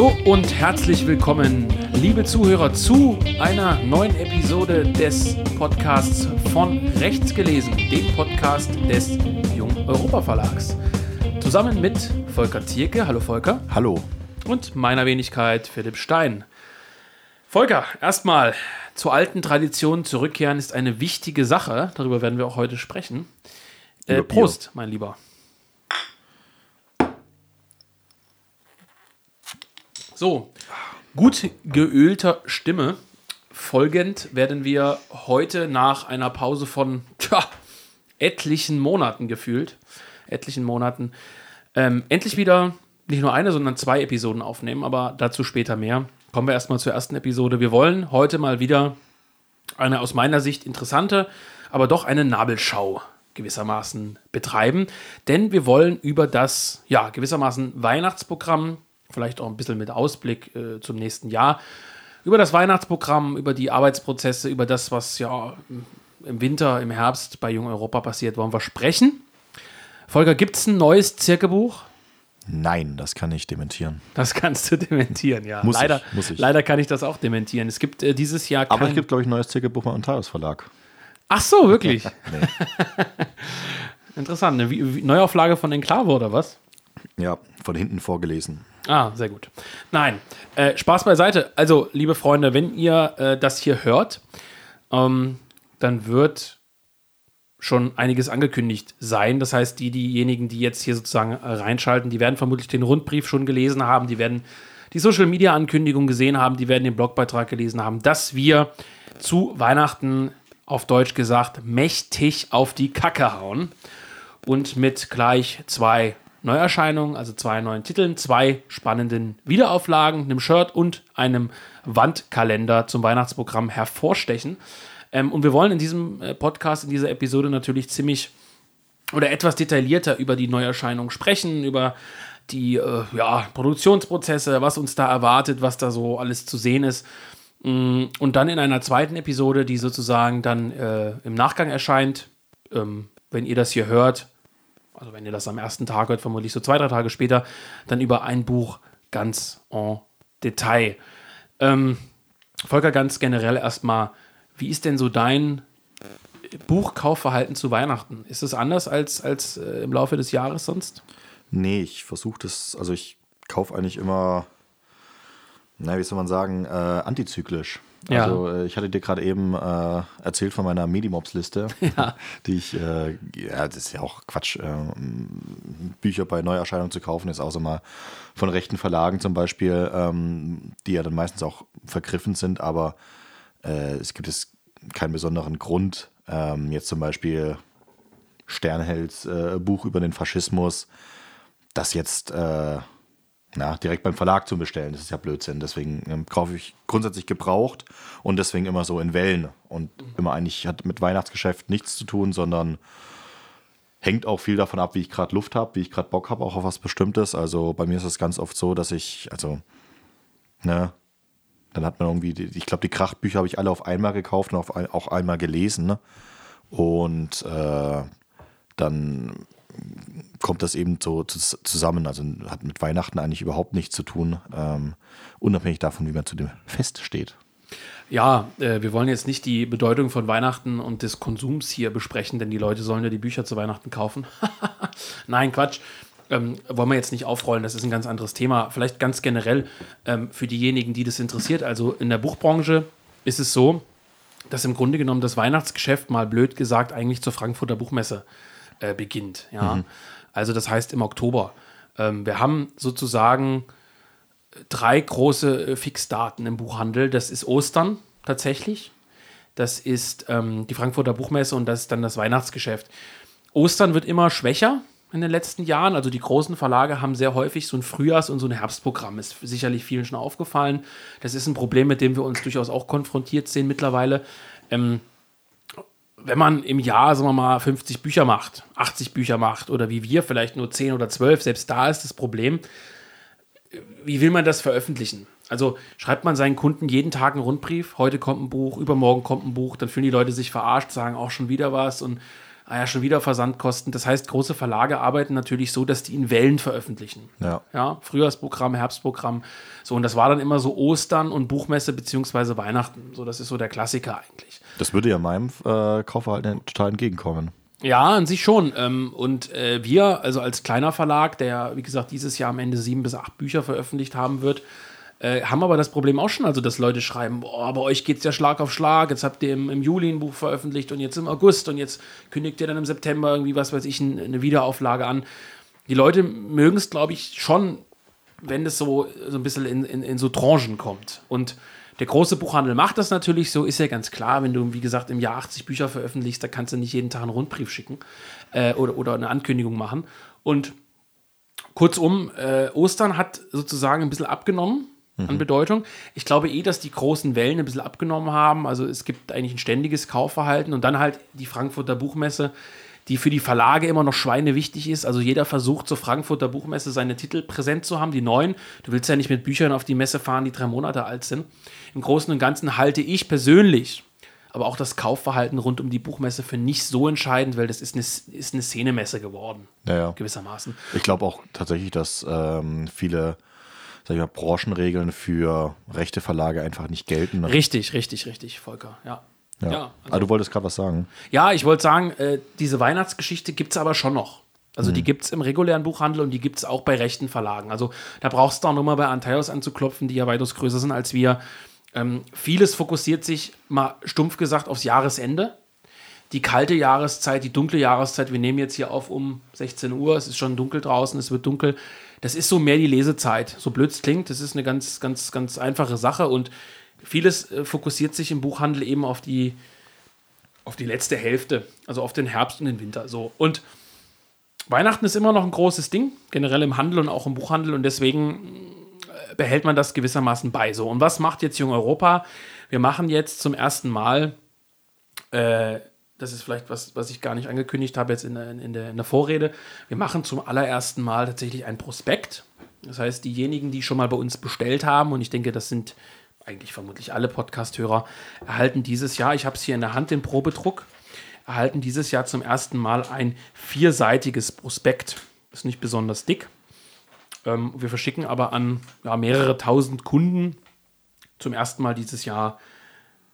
Hallo und herzlich willkommen, liebe Zuhörer, zu einer neuen Episode des Podcasts von Rechts gelesen, dem Podcast des Jung Europa Verlags. Zusammen mit Volker Tierke. Hallo Volker. Hallo. Und meiner Wenigkeit Philipp Stein. Volker, erstmal zur alten Tradition zurückkehren ist eine wichtige Sache. Darüber werden wir auch heute sprechen. Äh, Prost, mein Lieber. So, gut geölter Stimme. Folgend werden wir heute nach einer Pause von tja, etlichen Monaten gefühlt, etlichen Monaten, ähm, endlich wieder nicht nur eine, sondern zwei Episoden aufnehmen, aber dazu später mehr. Kommen wir erstmal zur ersten Episode. Wir wollen heute mal wieder eine aus meiner Sicht interessante, aber doch eine Nabelschau gewissermaßen betreiben, denn wir wollen über das, ja, gewissermaßen Weihnachtsprogramm vielleicht auch ein bisschen mit Ausblick äh, zum nächsten Jahr, über das Weihnachtsprogramm, über die Arbeitsprozesse, über das, was ja im Winter, im Herbst bei Jung Europa passiert, wollen wir sprechen. Volker, gibt es ein neues Zirkelbuch? Nein, das kann ich dementieren. Das kannst du dementieren, ja. Muss leider, ich, muss ich. leider kann ich das auch dementieren. Es gibt äh, dieses Jahr kein... Aber es gibt, glaube ich, ein neues Zirkelbuch beim Taos Verlag. Ach so, wirklich? Interessant. Eine Neuauflage von Enklave oder was? Ja, von hinten vorgelesen. Ah, sehr gut. Nein, äh, Spaß beiseite. Also, liebe Freunde, wenn ihr äh, das hier hört, ähm, dann wird schon einiges angekündigt sein. Das heißt, die, diejenigen, die jetzt hier sozusagen reinschalten, die werden vermutlich den Rundbrief schon gelesen haben, die werden die Social Media Ankündigung gesehen haben, die werden den Blogbeitrag gelesen haben, dass wir zu Weihnachten auf Deutsch gesagt mächtig auf die Kacke hauen und mit gleich zwei Neuerscheinungen, also zwei neuen Titeln, zwei spannenden Wiederauflagen, einem Shirt und einem Wandkalender zum Weihnachtsprogramm hervorstechen. Ähm, und wir wollen in diesem äh, Podcast, in dieser Episode natürlich ziemlich oder etwas detaillierter über die Neuerscheinung sprechen, über die äh, ja, Produktionsprozesse, was uns da erwartet, was da so alles zu sehen ist. Mm, und dann in einer zweiten Episode, die sozusagen dann äh, im Nachgang erscheint, ähm, wenn ihr das hier hört, also wenn ihr das am ersten Tag hört, vermutlich so zwei, drei Tage später, dann über ein Buch ganz en Detail. Ähm, Volker, ganz generell erstmal, wie ist denn so dein Buchkaufverhalten zu Weihnachten? Ist es anders als, als äh, im Laufe des Jahres sonst? Nee, ich versuche das, also ich kaufe eigentlich immer, na, wie soll man sagen, äh, antizyklisch. Ja. Also äh, ich hatte dir gerade eben äh, erzählt von meiner Medimobs-Liste, Ja. die ich, äh, ja, das ist ja auch Quatsch, äh, Bücher bei Neuerscheinungen zu kaufen, ist außer mal von rechten Verlagen zum Beispiel, ähm, die ja dann meistens auch vergriffen sind, aber äh, es gibt es keinen besonderen Grund, ähm, jetzt zum Beispiel Sternhelds äh, Buch über den Faschismus, das jetzt äh, na, direkt beim Verlag zu bestellen. Das ist ja Blödsinn. Deswegen ähm, kaufe ich grundsätzlich gebraucht und deswegen immer so in Wellen. Und immer eigentlich hat mit Weihnachtsgeschäft nichts zu tun, sondern hängt auch viel davon ab, wie ich gerade Luft habe, wie ich gerade Bock habe, auch auf was Bestimmtes. Also bei mir ist es ganz oft so, dass ich, also, ne, dann hat man irgendwie, ich glaube, die Krachtbücher habe ich alle auf einmal gekauft und auf, auch einmal gelesen. Ne? Und äh, dann kommt das eben so zus- zusammen. Also hat mit Weihnachten eigentlich überhaupt nichts zu tun, ähm, unabhängig davon, wie man zu dem Fest steht. Ja, äh, wir wollen jetzt nicht die Bedeutung von Weihnachten und des Konsums hier besprechen, denn die Leute sollen ja die Bücher zu Weihnachten kaufen. Nein, Quatsch. Ähm, wollen wir jetzt nicht aufrollen, das ist ein ganz anderes Thema. Vielleicht ganz generell ähm, für diejenigen, die das interessiert. Also in der Buchbranche ist es so, dass im Grunde genommen das Weihnachtsgeschäft mal blöd gesagt eigentlich zur Frankfurter Buchmesse äh, beginnt. Ja? Also das heißt im Oktober. Ähm, wir haben sozusagen drei große äh, Fixdaten im Buchhandel. Das ist Ostern tatsächlich. Das ist ähm, die Frankfurter Buchmesse und das ist dann das Weihnachtsgeschäft. Ostern wird immer schwächer in den letzten Jahren. Also die großen Verlage haben sehr häufig so ein Frühjahrs- und so ein Herbstprogramm. Ist sicherlich vielen schon aufgefallen. Das ist ein Problem, mit dem wir uns durchaus auch konfrontiert sehen mittlerweile. Ähm, wenn man im Jahr, sagen wir mal, 50 Bücher macht, 80 Bücher macht oder wie wir vielleicht nur 10 oder 12, selbst da ist das Problem, wie will man das veröffentlichen? Also schreibt man seinen Kunden jeden Tag einen Rundbrief, heute kommt ein Buch, übermorgen kommt ein Buch, dann fühlen die Leute sich verarscht, sagen auch schon wieder was und ah ja, schon wieder Versandkosten. Das heißt, große Verlage arbeiten natürlich so, dass die in Wellen veröffentlichen. Ja. Ja, Frühjahrsprogramm, Herbstprogramm. So, und das war dann immer so Ostern und Buchmesse beziehungsweise Weihnachten. So, das ist so der Klassiker eigentlich. Das würde ja meinem äh, Kaufverhalten total entgegenkommen. Ja, an sich schon. Ähm, und äh, wir, also als kleiner Verlag, der, wie gesagt, dieses Jahr am Ende sieben bis acht Bücher veröffentlicht haben wird, äh, haben aber das Problem auch schon, also dass Leute schreiben, boah, bei euch geht es ja Schlag auf Schlag, jetzt habt ihr im, im, Juli ein Buch veröffentlicht und jetzt im August und jetzt kündigt ihr dann im September irgendwie, was weiß ich, ein, eine Wiederauflage an. Die Leute mögen es, glaube ich, schon, wenn es so, so ein bisschen in, in, in so Tranchen kommt. Und der große Buchhandel macht das natürlich so, ist ja ganz klar, wenn du, wie gesagt, im Jahr 80 Bücher veröffentlichst, da kannst du nicht jeden Tag einen Rundbrief schicken äh, oder, oder eine Ankündigung machen. Und kurzum, äh, Ostern hat sozusagen ein bisschen abgenommen an Bedeutung. Ich glaube eh, dass die großen Wellen ein bisschen abgenommen haben. Also es gibt eigentlich ein ständiges Kaufverhalten und dann halt die Frankfurter Buchmesse, die für die Verlage immer noch Schweine wichtig ist. Also jeder versucht zur Frankfurter Buchmesse seine Titel präsent zu haben, die neuen. Du willst ja nicht mit Büchern auf die Messe fahren, die drei Monate alt sind. Im Großen und Ganzen halte ich persönlich aber auch das Kaufverhalten rund um die Buchmesse für nicht so entscheidend, weil das ist eine, ist eine Szenemesse geworden, Ja, ja. gewissermaßen. Ich glaube auch tatsächlich, dass ähm, viele sag ich mal, Branchenregeln für rechte Verlage einfach nicht gelten. ne? Richtig, richtig, richtig, Volker, ja. Ja. Ja, ah, du wolltest gerade was sagen. Ja, ich wollte sagen, äh, diese Weihnachtsgeschichte gibt es aber schon noch. Also die gibt es im regulären Buchhandel und die gibt es auch bei rechten Verlagen. Also da brauchst du auch nochmal bei Antaios anzuklopfen, die ja weitaus größer sind als wir. Ähm, vieles fokussiert sich mal stumpf gesagt aufs Jahresende. Die kalte Jahreszeit, die dunkle Jahreszeit, wir nehmen jetzt hier auf um 16 Uhr, es ist schon dunkel draußen, es wird dunkel. Das ist so mehr die Lesezeit. So blöd es klingt, das ist eine ganz, ganz, ganz einfache Sache und vieles äh, fokussiert sich im Buchhandel eben auf die, auf die letzte Hälfte, also auf den Herbst und den Winter. So. Und Weihnachten ist immer noch ein großes Ding, generell im Handel und auch im Buchhandel und deswegen äh, behält man das gewissermaßen bei. So. Und was macht jetzt Jung Europa? Wir machen jetzt zum ersten Mal, äh, das ist vielleicht was, was ich gar nicht angekündigt habe jetzt in der, in, der, in der Vorrede, wir machen zum allerersten Mal tatsächlich ein Prospekt. Das heißt, diejenigen, die schon mal bei uns bestellt haben, und ich denke, das sind eigentlich vermutlich alle Podcast-Hörer, erhalten dieses Jahr, ich habe es hier in der Hand, den Probedruck, erhalten dieses Jahr zum ersten Mal ein vierseitiges Prospekt. Ist nicht besonders dick. Ähm, wir verschicken aber an ja, mehrere tausend Kunden zum ersten Mal dieses Jahr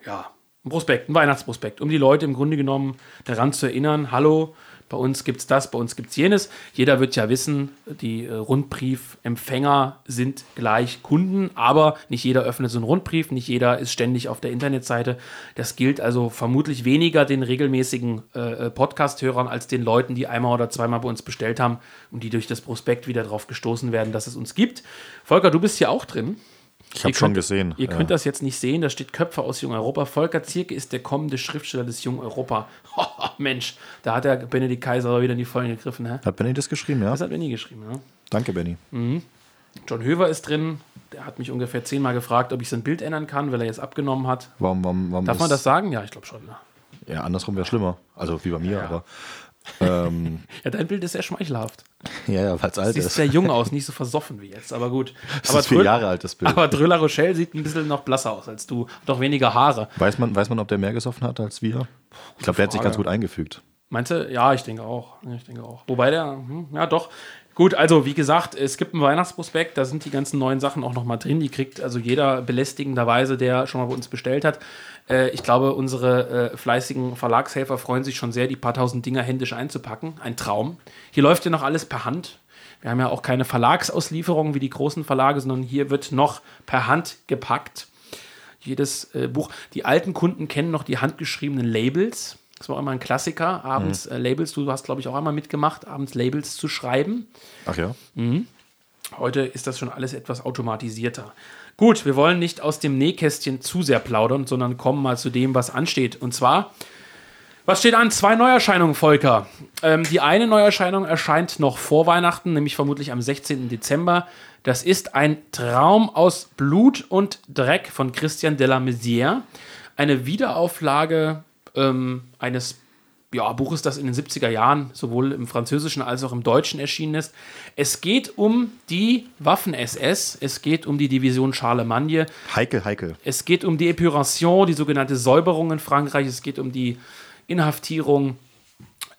ja, ein Prospekt, ein Weihnachtsprospekt, um die Leute im Grunde genommen daran zu erinnern, hallo, bei uns gibt es das, bei uns gibt es jenes. Jeder wird ja wissen, die äh, Rundbriefempfänger sind gleich Kunden, aber nicht jeder öffnet so einen Rundbrief, nicht jeder ist ständig auf der Internetseite. Das gilt also vermutlich weniger den regelmäßigen äh, Podcast-Hörern als den Leuten, die einmal oder zweimal bei uns bestellt haben und die durch das Prospekt wieder darauf gestoßen werden, dass es uns gibt. Volker, du bist hier auch drin. Ich habe schon gesehen. Ihr ja. könnt das jetzt nicht sehen, da steht Köpfe aus Jung Europa. Volker Zierke ist der kommende Schriftsteller des Jung Europa. Mensch, da hat der Benedikt Kaiser aber wieder in die Vollen gegriffen. Hä? Hat Benny das geschrieben, ja? Das hat Benny geschrieben. Ja? Danke, Benny. John Höver ist drin. Der hat mich ungefähr zehnmal gefragt, ob ich sein Bild ändern kann, weil er jetzt abgenommen hat. Warum, warum, warum Darf man das sagen? Ja, ich glaube schon. Ne? Ja, andersrum wäre schlimmer. Also wie bei mir, aber. Ähm, Ja, dein Bild ist sehr schmeichelhaft. ja, ja, weil es alt Sieht ist. sehr jung aus, nicht so versoffen wie jetzt, aber gut. Das aber ist vier Drüll- Jahre alt, das Bild. Aber Drüller Rochelle sieht ein bisschen noch blasser aus als du. Doch weniger Haare. Weiß man, weiß man, ob der mehr gesoffen hat als wir? Ich glaube, der hat sich ganz gut eingefügt. Meinst du? Ja, ich denke auch. Ich denke auch. Wobei der, hm, ja doch. Gut, also wie gesagt, es gibt ein Weihnachtsprospekt, da sind die ganzen neuen Sachen auch nochmal drin. Die kriegt also jeder belästigenderweise, der schon mal bei uns bestellt hat. Äh, ich glaube, unsere äh, fleißigen Verlagshelfer freuen sich schon sehr, die paar tausend Dinger händisch einzupacken. Ein Traum. Hier läuft ja noch alles per Hand. Wir haben ja auch keine Verlagsauslieferung wie die großen Verlage, sondern hier wird noch per Hand gepackt jedes äh, Buch. Die alten Kunden kennen noch die handgeschriebenen Labels. Das war immer ein Klassiker, abends äh, Labels. Du hast, glaube ich, auch einmal mitgemacht, abends Labels zu schreiben. Ach ja? Heute ist das schon alles etwas automatisierter. Gut, wir wollen nicht aus dem Nähkästchen zu sehr plaudern, sondern kommen mal zu dem, was ansteht. Und zwar, was steht an? Zwei Neuerscheinungen, Volker. Ähm, die eine Neuerscheinung erscheint noch vor Weihnachten, nämlich vermutlich am 16. Dezember. Das ist ein Traum aus Blut und Dreck von Christian de la Maizière. Eine Wiederauflage ähm, eines ja, Buches, das in den 70er Jahren sowohl im Französischen als auch im Deutschen erschienen ist. Es geht um die Waffen-SS, es geht um die Division Charlemagne, Heikel, heikel. es geht um die Epuration, die sogenannte Säuberung in Frankreich, es geht um die Inhaftierung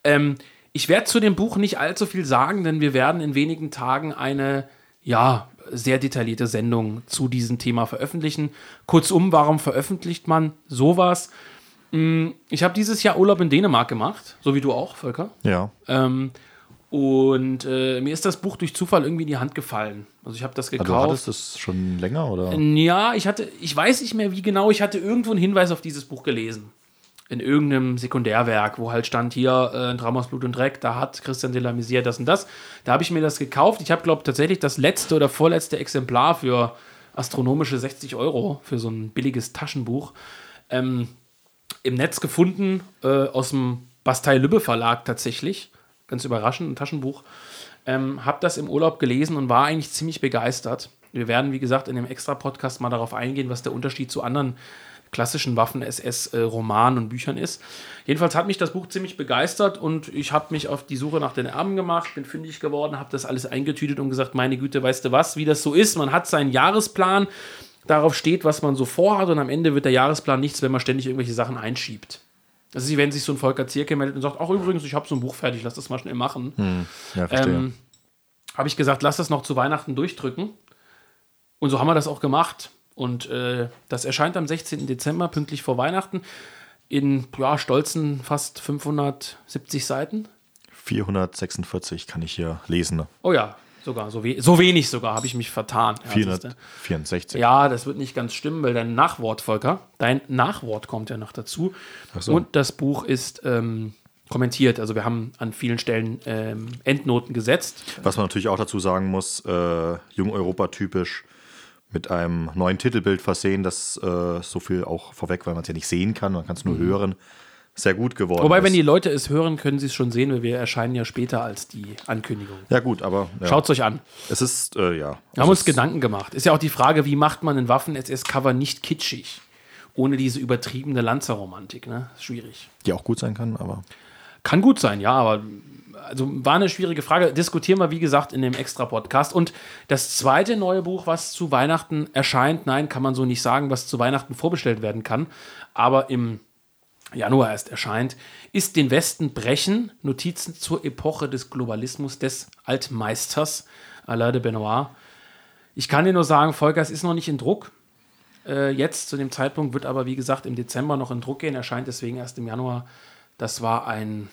Ähm, ich werde zu dem Buch nicht allzu viel sagen, denn wir werden in wenigen Tagen eine, ja, sehr detaillierte Sendung zu diesem Thema veröffentlichen. Kurzum, warum veröffentlicht man sowas? Hm, Ich habe dieses Jahr Urlaub in Dänemark gemacht, so wie du auch, Volker. Ja. Ähm, und äh, mir ist das Buch durch Zufall irgendwie in die Hand gefallen. Also ich habe das Also, gekauft. du hattest es schon länger oder? Ja, ich hatte, ich weiß nicht mehr wie genau, ich hatte irgendwo einen Hinweis auf dieses Buch gelesen. In irgendeinem Sekundärwerk, wo halt stand hier äh, aus Blut und Dreck, da hat Christian de la Misière das und das. Da habe ich mir das gekauft. Ich habe, glaube ich, tatsächlich das letzte oder vorletzte Exemplar für astronomische 60 Euro für so ein billiges Taschenbuch ähm, im Netz gefunden, äh, aus dem Bastei-Lübbe Verlag tatsächlich. Ganz überraschend, ein Taschenbuch. Ähm, habe das im Urlaub gelesen und war eigentlich ziemlich begeistert. Wir werden, wie gesagt, in dem Extra-Podcast mal darauf eingehen, was der Unterschied zu anderen klassischen Waffen-SS-Romanen und Büchern ist. Jedenfalls hat mich das Buch ziemlich begeistert und ich habe mich auf die Suche nach den Erben gemacht, bin fündig geworden, habe das alles eingetütet und gesagt, meine Güte, weißt du was, wie das so ist. Man hat seinen Jahresplan, darauf steht, was man so vorhat und am Ende wird der Jahresplan nichts, wenn man ständig irgendwelche Sachen einschiebt. Das ist wie wenn sich so ein Volker Zierke meldet und sagt, ach übrigens, ich habe so ein Buch fertig, lass das mal schnell machen. Ja, verstehe. Ähm, habe ich gesagt, lass das noch zu Weihnachten durchdrücken. Und so haben wir das auch gemacht. Und äh, das erscheint am 16. Dezember, pünktlich vor Weihnachten, in ja, stolzen fast 570 Seiten. 446 kann ich hier lesen. ne? Oh ja, sogar, so, we so wenig sogar, habe ich mich vertan. Ja, siehste. 464. Ja, das wird nicht ganz stimmen, weil dein Nachwort, Volker, dein Nachwort kommt ja noch dazu. So. Und das Buch ist ähm, kommentiert. Also wir haben an vielen Stellen ähm, Endnoten gesetzt. Was man natürlich auch dazu sagen muss, äh, Jung Europa typisch mit einem neuen Titelbild versehen, das äh, so viel auch vorweg, weil man es ja nicht sehen kann, man kann es nur hören, sehr gut geworden. Wobei, ist. wenn die Leute es hören, können sie es schon sehen, weil wir erscheinen ja später als die Ankündigung. ja gut, aber ja. Schaut es euch an. es ist, äh, ja. Wir haben uns Gedanken gemacht. Ist ja auch die Frage, wie macht man ein Waffen-SS-Cover nicht kitschig? Ohne diese übertriebene Lanzerromantik, ne? Schwierig. Die auch gut sein kann, aber Kann gut sein, ja, aber also war eine schwierige Frage. Diskutieren wir, wie gesagt, in dem Extra-Podcast. Und das zweite neue Buch, was zu Weihnachten erscheint, nein, kann man so nicht sagen, was zu Weihnachten vorbestellt werden kann, aber im Januar erst erscheint, ist Den Westen brechen, Notizen zur Epoche des Globalismus des Altmeisters, Alain de Benoit. Ich kann dir nur sagen, Volker, es ist noch nicht in Druck. Äh, jetzt zu dem Zeitpunkt wird aber, wie gesagt, im Dezember noch in Druck gehen, erscheint deswegen erst im Januar. Das war ein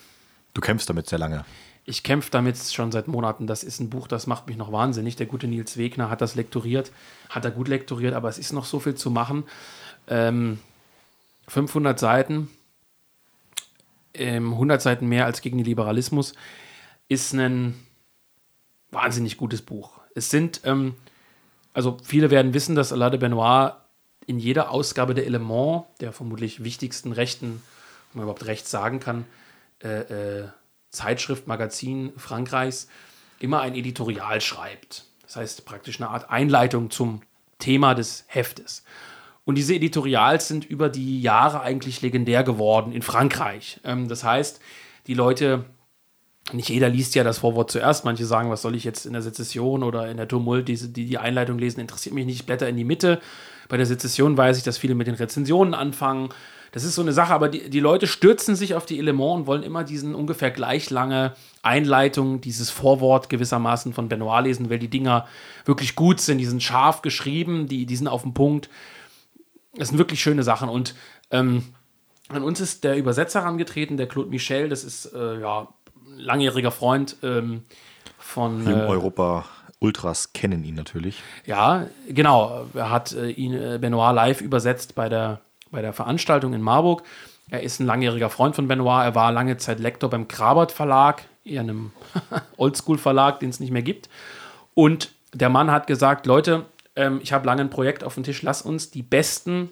du kämpfst damit sehr lange. ich kämpfe damit schon seit Monaten. Das ist ein Buch, das macht mich noch wahnsinnig. Der gute Nils Wegner hat das lektoriert, hat er gut lektoriert, aber es ist noch so viel zu machen. Ähm, 500 Seiten, ähm, 100 Seiten mehr als gegen den Liberalismus, ist ein wahnsinnig gutes Buch. Es sind, ähm, also viele werden wissen, dass Alain de Benoit in jeder Ausgabe der Element, der vermutlich wichtigsten Rechten, wenn man überhaupt rechts sagen kann, äh, äh, Zeitschrift, Magazin Frankreichs, immer ein Editorial schreibt. Das heißt praktisch eine Art Einleitung zum Thema des Heftes. Und diese Editorials sind über die Jahre eigentlich legendär geworden in Frankreich. Ähm, das heißt, die Leute, nicht jeder liest ja das Vorwort zuerst. Manche sagen, was soll ich jetzt in der Sezession oder in der Tumult, diese, die die Einleitung lesen, interessiert mich nicht. Ich blätter in die Mitte. Bei der Sezession weiß ich, dass viele mit den Rezensionen anfangen. Das ist so eine Sache, aber die, die Leute stürzen sich auf die Elements und wollen immer diesen ungefähr gleich lange Einleitung, dieses Vorwort gewissermaßen von Benoit lesen, weil die Dinger wirklich gut sind. Die sind scharf geschrieben, die, die sind auf den Punkt. Das sind wirklich schöne Sachen. Und ähm, an uns ist der Übersetzer herangetreten, der Claude Michel. Das ist äh, ja ein langjähriger Freund ähm, von. Äh, Europa Ultras kennen ihn natürlich. ja, genau. Er hat äh, ihn äh, Benoit live übersetzt bei der, bei der Veranstaltung in Marburg. Er ist ein langjähriger Freund von Benoit. Er war lange Zeit Lektor beim Krabert Verlag, eher einem Oldschool-Verlag, den es nicht mehr gibt. Und der Mann hat gesagt: Leute, ähm, ich habe lange ein Projekt auf dem Tisch. Lass uns die besten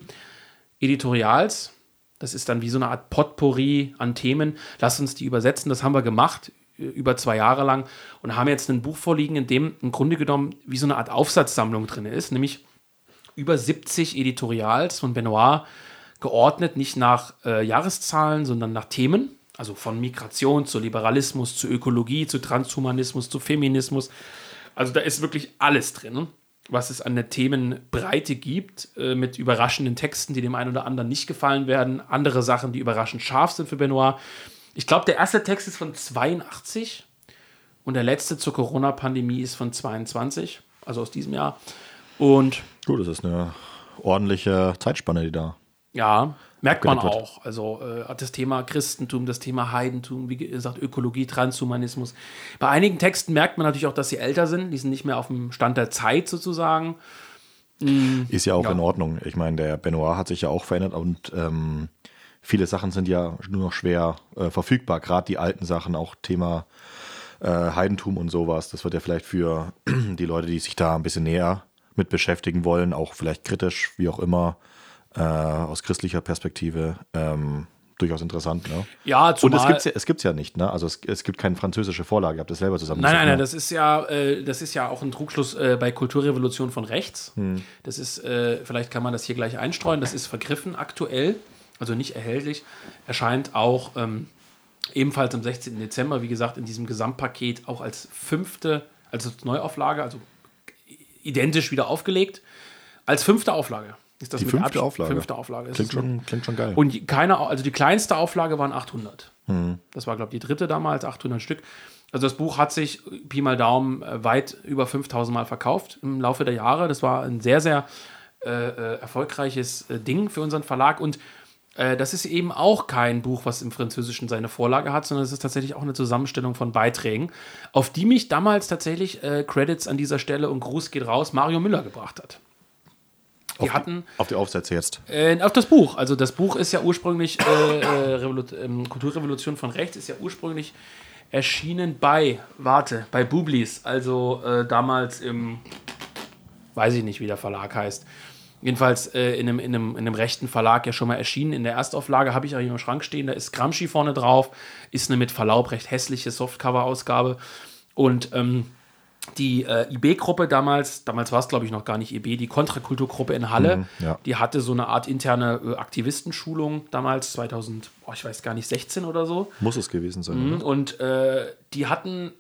Editorials, das ist dann wie so eine Art Potpourri an Themen, lass uns die übersetzen. Das haben wir gemacht äh, über zwei Jahre lang und haben jetzt ein Buch vorliegen, in dem im Grunde genommen wie so eine Art Aufsatzsammlung drin ist, nämlich über 70 Editorials von Benoit geordnet, nicht nach äh, Jahreszahlen, sondern nach Themen. Also von Migration zu Liberalismus, zu Ökologie, zu Transhumanismus, zu Feminismus. Also da ist wirklich alles drin, was es an der Themenbreite gibt, äh, mit überraschenden Texten, die dem einen oder anderen nicht gefallen werden, andere Sachen, die überraschend scharf sind für Benoit. Ich glaube, der erste Text ist von 82 und der letzte zur Corona-Pandemie ist von 22, also aus diesem Jahr. Und Gut, das ist eine ordentliche Zeitspanne, die da. ja, merkt man wird. auch. Also äh, das Thema Christentum, das Thema Heidentum, wie gesagt, Ökologie, Transhumanismus. Bei einigen Texten merkt man natürlich auch, dass sie älter sind. Die sind nicht mehr auf dem Stand der Zeit sozusagen. Ist ja auch Ja. in Ordnung. Ich meine, der Benoit hat sich ja auch verändert und ähm, viele Sachen sind ja nur noch schwer äh, verfügbar. Gerade die alten Sachen, auch Thema äh, Heidentum und sowas. Das wird ja vielleicht für die Leute, die sich da ein bisschen näher mit beschäftigen wollen, auch vielleicht kritisch, wie auch immer, äh, aus christlicher Perspektive, ähm, durchaus interessant. Ne? Ja, Und zumal, es gibt es ja, es gibt's ja nicht, ne? Also es, es gibt keine französische Vorlage, ihr habt das selber zusammen Nein, nein, nein, das ist ja, äh, das ist ja auch ein Trugschluss äh, bei Kulturrevolution von rechts. Hm. Das ist, äh, vielleicht kann man das hier gleich einstreuen, das ist vergriffen aktuell, also nicht erhältlich. Erscheint auch ähm, ebenfalls am 16. Dezember, wie gesagt, in diesem Gesamtpaket auch als fünfte, also als Neuauflage, also identisch wieder aufgelegt. Als fünfte Auflage. Ist das Die fünfte Abstand- Auflage? Fünfte Auflage. ist Klingt es mit- schon, klingt schon geil. und die- keine, also die kleinste Auflage waren 800. Das war, glaube ich, die dritte damals, 800 Stück. Also das Buch hat sich, Pi mal Daumen, äh, weit über 5000 Mal verkauft im Laufe der Jahre. Das war ein sehr, sehr äh, äh, erfolgreiches äh, Ding für unseren Verlag. Und äh, das ist eben auch kein Buch, was im Französischen seine Vorlage hat, sondern es ist tatsächlich auch eine Zusammenstellung von Beiträgen, auf die mich damals tatsächlich äh, Credits an dieser Stelle und Gruß geht raus, Mario Müller gebracht hat. Die auf, hatten die, auf die Aufsätze jetzt. äh, auf das Buch. Also das Buch ist ja ursprünglich, äh, äh, ähm, Kulturrevolution von Rechts ist ja ursprünglich erschienen bei, warte, bei Bublis, also äh, damals im, weiß ich nicht, wie der Verlag heißt. Jedenfalls äh, in, einem, in, einem, in einem rechten Verlag ja schon mal erschienen. In der Erstauflage habe ich auch hier im Schrank stehen, da ist Gramsci vorne drauf, ist eine mit Verlaub recht hässliche Softcover-Ausgabe. Und ähm, die äh, IB-Gruppe damals, damals war es glaube ich noch gar nicht IB, die Kontrakulturgruppe in Halle, ja. die hatte so eine Art interne äh, Aktivistenschulung damals, 2000, oh, ich weiß gar nicht, 16 oder so. Muss es gewesen sein. oder? Und äh, die hatten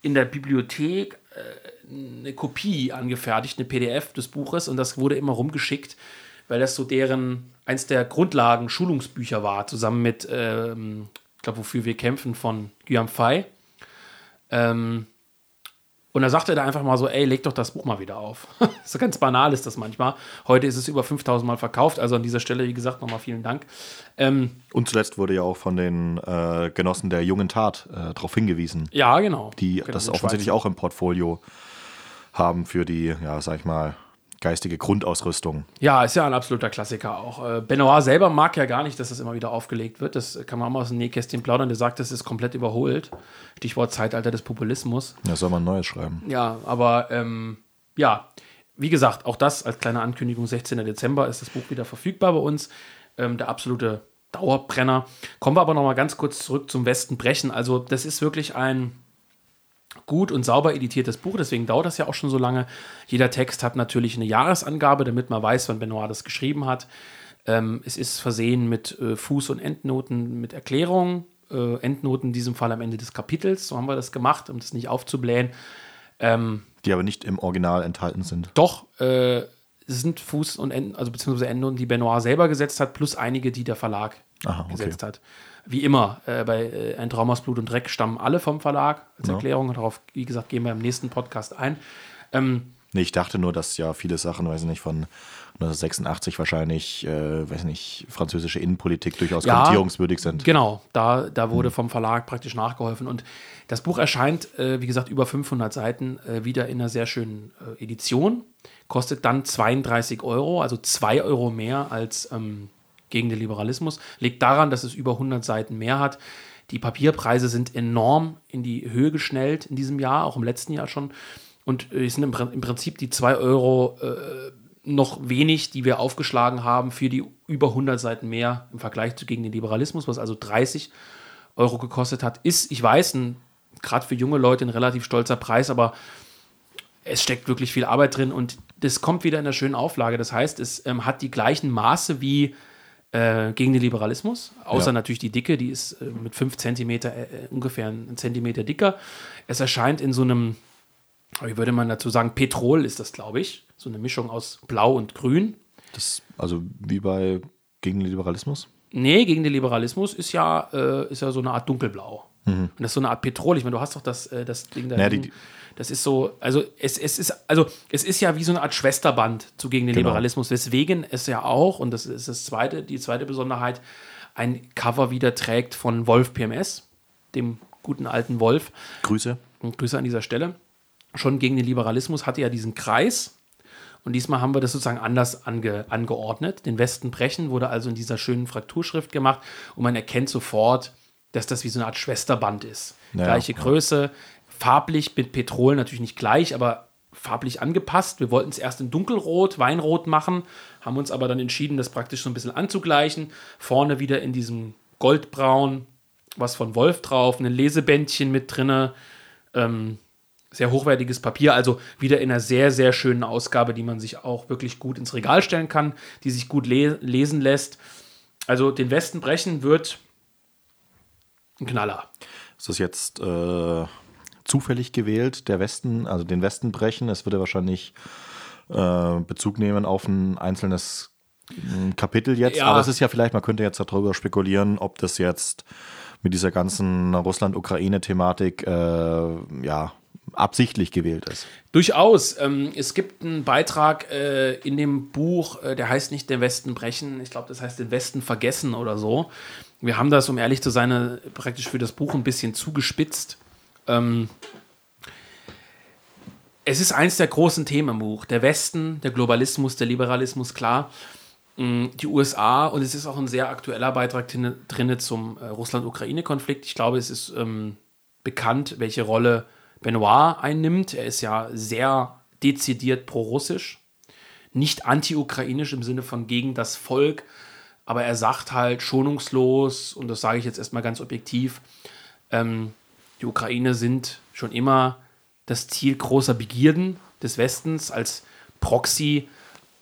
in der Bibliothek äh, eine Kopie angefertigt, eine PDF des Buches und das wurde immer rumgeschickt, weil das so deren, eins der Grundlagen Schulungsbücher war, zusammen mit, ähm, ich glaube, wofür wir kämpfen von Guillaume Fay. Ähm, und da sagte er da einfach mal so, ey, leg doch das Buch mal wieder auf. so ganz banal ist das manchmal. Heute ist es über 5000 Mal verkauft, also an dieser Stelle, wie gesagt, nochmal vielen Dank. Ähm, Und zuletzt wurde ja auch von den äh, Genossen der jungen Tat äh, darauf hingewiesen, ja, genau. die genau, das offensichtlich Schweizer. auch im Portfolio haben für die, ja, sag ich mal, geistige Grundausrüstung. Ja, ist ja ein absoluter Klassiker auch. Äh, Benoit selber mag ja gar nicht, dass das immer wieder aufgelegt wird. Das kann man auch mal aus dem Nähkästchen plaudern. Der sagt, das ist komplett überholt. Stichwort Zeitalter des Populismus. Da soll man ein neues schreiben. Ja, aber ähm, ja, wie gesagt, auch das als kleine Ankündigung, 16. Dezember ist das Buch wieder verfügbar bei uns. Ähm, der absolute Dauerbrenner. Kommen wir aber noch mal ganz kurz zurück zum Westen brechen. Also das ist wirklich ein gut und sauber editiertes Buch, deswegen dauert das ja auch schon so lange. Jeder Text hat natürlich eine Jahresangabe, damit man weiß, wann Benoit das geschrieben hat. Ähm, es ist versehen mit äh, Fuß- und Endnoten, mit Erklärungen. Äh, Endnoten in diesem Fall am Ende des Kapitels. So haben wir das gemacht, um das nicht aufzublähen. Ähm, Die aber nicht im Original enthalten sind. doch, äh, es sind Fuß- und Enden, also beziehungsweise Endnoten, die Benoit selber gesetzt hat, plus einige, die der Verlag Aha, okay. gesetzt hat. Wie immer, äh, bei äh, Ein Traum aus Blut und Dreck stammen alle vom Verlag als Ja. Erklärung. Darauf, wie gesagt, gehen wir im nächsten Podcast ein. Ähm, Nee, ich dachte nur, dass ja viele Sachen, weiß ich nicht, von 1986 wahrscheinlich, äh, weiß nicht, französische Innenpolitik durchaus Ja. kommentierungswürdig sind. Genau, da, da wurde vom Verlag praktisch nachgeholfen. Und das Buch erscheint, äh, wie gesagt, über 500 Seiten, äh, wieder in einer sehr schönen äh, Edition. Kostet dann 32 Euro, also 2 Euro mehr als ähm, gegen den Liberalismus. Liegt daran, dass es über 100 Seiten mehr hat. Die Papierpreise sind enorm in die Höhe geschnellt in diesem Jahr, auch im letzten Jahr schon. Und äh, es sind im, Prin- im Prinzip die 2 Euro äh, noch wenig, die wir aufgeschlagen haben für die über 100 Seiten mehr im Vergleich zu gegen den Liberalismus, was also 30 Euro gekostet hat, ist, ich weiß, gerade für junge Leute ein relativ stolzer Preis, aber es steckt wirklich viel Arbeit drin und das kommt wieder in der schönen Auflage. Das heißt, es ähm, hat die gleichen Maße wie äh, gegen den Liberalismus, außer Ja. natürlich die Dicke, die ist äh, mit 5 cm äh, äh, ungefähr einen Zentimeter dicker. Es erscheint in so einem, wie würde man dazu sagen, Petrol ist das, glaube ich. So eine Mischung aus Blau und Grün. Das, also wie bei gegen den Liberalismus. Nee, gegen den Liberalismus ist ja, äh, ist ja so eine Art dunkelblau. Und das ist so eine Art Petrol. Ich meine, du hast doch das, das Ding da. Mhm. Ja, hinten. die- das ist so, also es, es ist, also es ist ja wie so eine Art Schwesterband zu gegen den Genau. Liberalismus, weswegen es ja auch, und das ist das zweite, die zweite Besonderheit, ein Cover wieder trägt von Wolf PMS, dem guten alten Wolf. Grüße. Und Grüße an dieser Stelle. Schon gegen den Liberalismus hatte ja diesen Kreis. Und diesmal haben wir das sozusagen anders ange, angeordnet. Den Westen brechen wurde also in dieser schönen Frakturschrift gemacht. Und man erkennt sofort, dass das wie so eine Art Schwesterband ist. Ja, Gleiche. Größe, farblich mit Petrol natürlich nicht gleich, aber farblich angepasst. Wir wollten es erst in dunkelrot, Weinrot machen, haben uns aber dann entschieden, das praktisch so ein bisschen anzugleichen. Vorne wieder in diesem Goldbraun, was von Wolf drauf, ein Lesebändchen mit drinne. Ähm, sehr hochwertiges Papier, also wieder in einer sehr, sehr schönen Ausgabe, die man sich auch wirklich gut ins Regal stellen kann, die sich gut le lesen lässt. Also den Westen brechen wird ein Knaller. Ist das jetzt äh, zufällig gewählt, der Westen, also den Westen brechen? Es würde wahrscheinlich äh, Bezug nehmen auf ein einzelnes mm, Kapitel jetzt. Ja. Aber es ist ja vielleicht, man könnte jetzt darüber spekulieren, ob das jetzt mit dieser ganzen Russland-Ukraine-Thematik äh, ja, absichtlich gewählt ist. Durchaus. Ähm, es gibt einen Beitrag äh, in dem Buch, äh, der heißt nicht Den Westen brechen, ich glaube, das heißt Den Westen vergessen oder so. Wir haben das, um ehrlich zu sein, äh, praktisch für das Buch ein bisschen zugespitzt. Ähm, es ist eins der großen Themen im Buch. Der Westen, der Globalismus, der Liberalismus, klar. Mm, Die USA und es ist auch ein sehr aktueller Beitrag drin zum äh, Russland-Ukraine-Konflikt. Ich glaube, es ist ähm, bekannt, welche Rolle Benoit einnimmt. Er ist ja sehr dezidiert pro-russisch, nicht anti-ukrainisch im Sinne von gegen das Volk, aber er sagt halt schonungslos, und das sage ich jetzt erstmal ganz objektiv, ähm, die Ukraine sind schon immer das Ziel großer Begierden des Westens als Proxy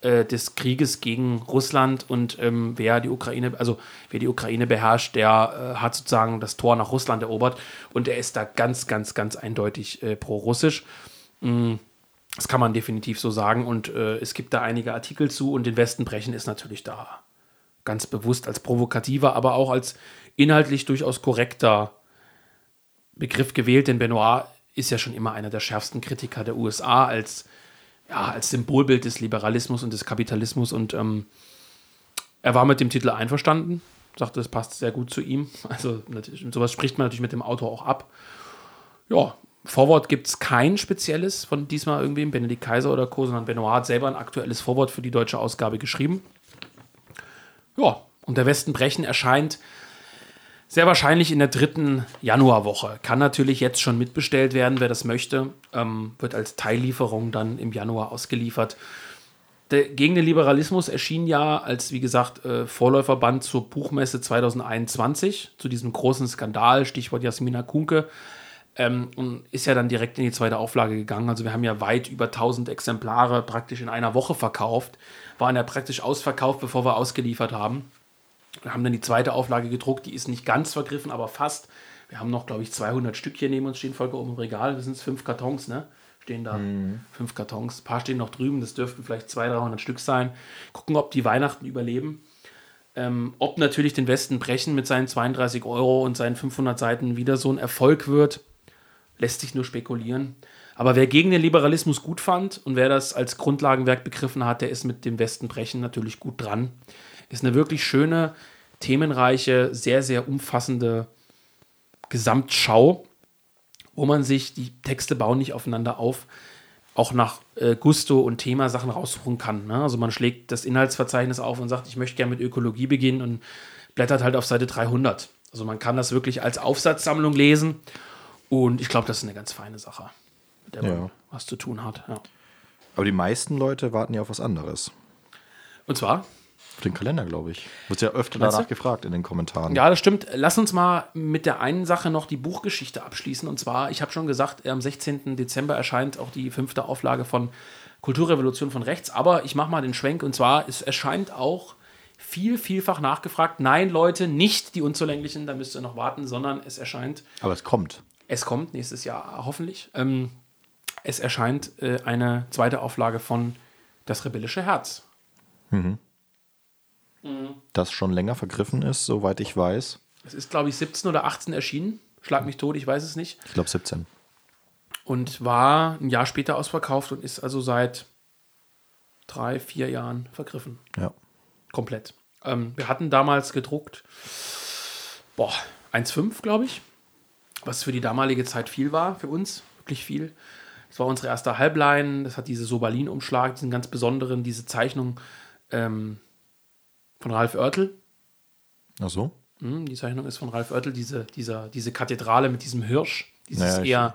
äh, des Krieges gegen Russland. Und ähm, wer die Ukraine, also wer die Ukraine beherrscht, der äh, hat sozusagen das Tor nach Russland erobert. Und er ist da ganz, ganz, ganz eindeutig äh, pro-russisch. Mm, Das kann man definitiv so sagen. Und äh, es gibt da einige Artikel zu. Und den Westen brechen ist natürlich da ganz bewusst als provokativer, aber auch als inhaltlich durchaus korrekter Begriff gewählt, denn Benoit ist ja schon immer einer der schärfsten Kritiker der USA als, ja, als Symbolbild des Liberalismus und des Kapitalismus und ähm, er war mit dem Titel einverstanden, sagte, es passt sehr gut zu ihm. Also sowas spricht man natürlich mit dem Autor auch ab. Ja, Vorwort gibt es kein spezielles von diesmal irgendwem, Benedikt Kaiser oder Co., sondern Benoit hat selber ein aktuelles Vorwort für die deutsche Ausgabe geschrieben. Ja, und der Westen brechen erscheint sehr wahrscheinlich in der dritten Januarwoche. Kann natürlich jetzt schon mitbestellt werden, wer das möchte. Ähm, wird als Teillieferung dann im Januar ausgeliefert. Der, gegen den Liberalismus erschien ja als, wie gesagt, äh, Vorläuferband zur Buchmesse 2021, zu diesem großen Skandal, Stichwort Jasmina Kunke. Ähm, und ist ja dann direkt in die zweite Auflage gegangen. Also wir haben ja weit über 1000 Exemplare praktisch in einer Woche verkauft. Waren ja praktisch ausverkauft, bevor wir ausgeliefert haben. Wir haben dann die zweite Auflage gedruckt, die ist nicht ganz vergriffen, aber fast. Wir haben noch, glaube ich, 200 Stück hier neben uns stehen, Volker oben im Regal. Das sind fünf Kartons, ne? Stehen da. Fünf Kartons. Ein paar stehen noch drüben, das dürften vielleicht 200, 300 Stück sein. Gucken, ob die Weihnachten überleben. Ähm, ob natürlich den Westen brechen mit seinen 32 Euro und seinen 500 Seiten wieder so ein Erfolg wird, lässt sich nur spekulieren. Aber wer gegen den Liberalismus gut fand und wer das als Grundlagenwerk begriffen hat, der ist mit dem Westen brechen natürlich gut dran. Ist eine wirklich schöne, themenreiche, sehr, sehr umfassende Gesamtschau, wo man sich, die Texte bauen nicht aufeinander auf, auch nach äh, Gusto und Thema Sachen raussuchen kann. Ne? Also man schlägt das Inhaltsverzeichnis auf und sagt, ich möchte gerne mit Ökologie beginnen und blättert halt auf Seite 300. Also man kann das wirklich als Aufsatzsammlung lesen und ich glaube, das ist eine ganz feine Sache, mit der man Ja. was zu tun hat. Ja. Aber die meisten Leute warten ja auf was anderes. Und zwar, Auf den Kalender, glaube ich. Wird ja öfter Meinst danach du? gefragt in den Kommentaren. Ja, das stimmt. Lass uns mal mit der einen Sache noch die Buchgeschichte abschließen. Und zwar, ich habe schon gesagt, am 16. Dezember erscheint auch die fünfte Auflage von Kulturrevolution von rechts. Aber ich mache mal den Schwenk. Und zwar, es erscheint auch viel, vielfach nachgefragt. Nein, Leute, nicht die Unzulänglichen, da müsst ihr noch warten, sondern es erscheint, Aber es kommt. es kommt nächstes Jahr hoffentlich. Ähm, es erscheint äh, eine zweite Auflage von Das rebellische Herz. Das schon länger vergriffen ist, soweit ich weiß. Es ist, glaube ich, 17 oder 18 erschienen. Schlag mich tot, ich weiß es nicht. Ich glaube 17. Und war ein Jahr später ausverkauft und ist also seit drei, vier Jahren vergriffen. Ja. Komplett. Ähm, wir hatten damals gedruckt, boah, 1,5, glaube ich. Was für die damalige Zeit viel war, für uns. Wirklich viel. Das war unsere erste Halbline. Das hat diese Sobalin-Umschlag, diesen ganz besonderen, diese Zeichnung ähm, von Ralf Oertel. Ach so? Hm, die Zeichnung ist von Ralf Oertel, diese, dieser, diese Kathedrale mit diesem Hirsch. Dieses Naja, ich- eher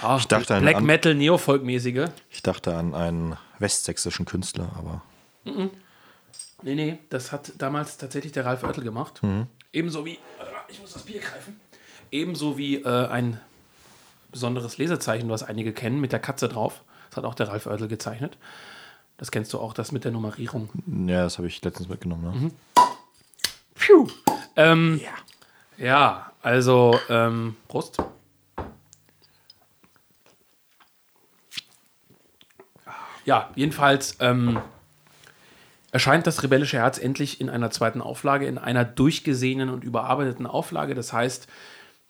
ah, ich dachte an- Black an- Metal, Neofolk-mäßige. Ich dachte an einen westsächsischen Künstler, aber Nee, nee, das hat damals tatsächlich der Ralf Oertel gemacht. Mhm. Ebenso wie, ich muss das Bier greifen. Ebenso wie äh, ein besonderes Lesezeichen, was einige kennen, mit der Katze drauf. Das hat auch der Ralf Oertel gezeichnet. Das kennst du auch, das mit der Nummerierung. ja, das habe ich letztens mitgenommen. Ne? Mhm. Phew. Ähm, ja. also, ähm, Prost. Ja, jedenfalls ähm, erscheint das rebellische Herz endlich in einer zweiten Auflage, in einer durchgesehenen und überarbeiteten Auflage. Das heißt,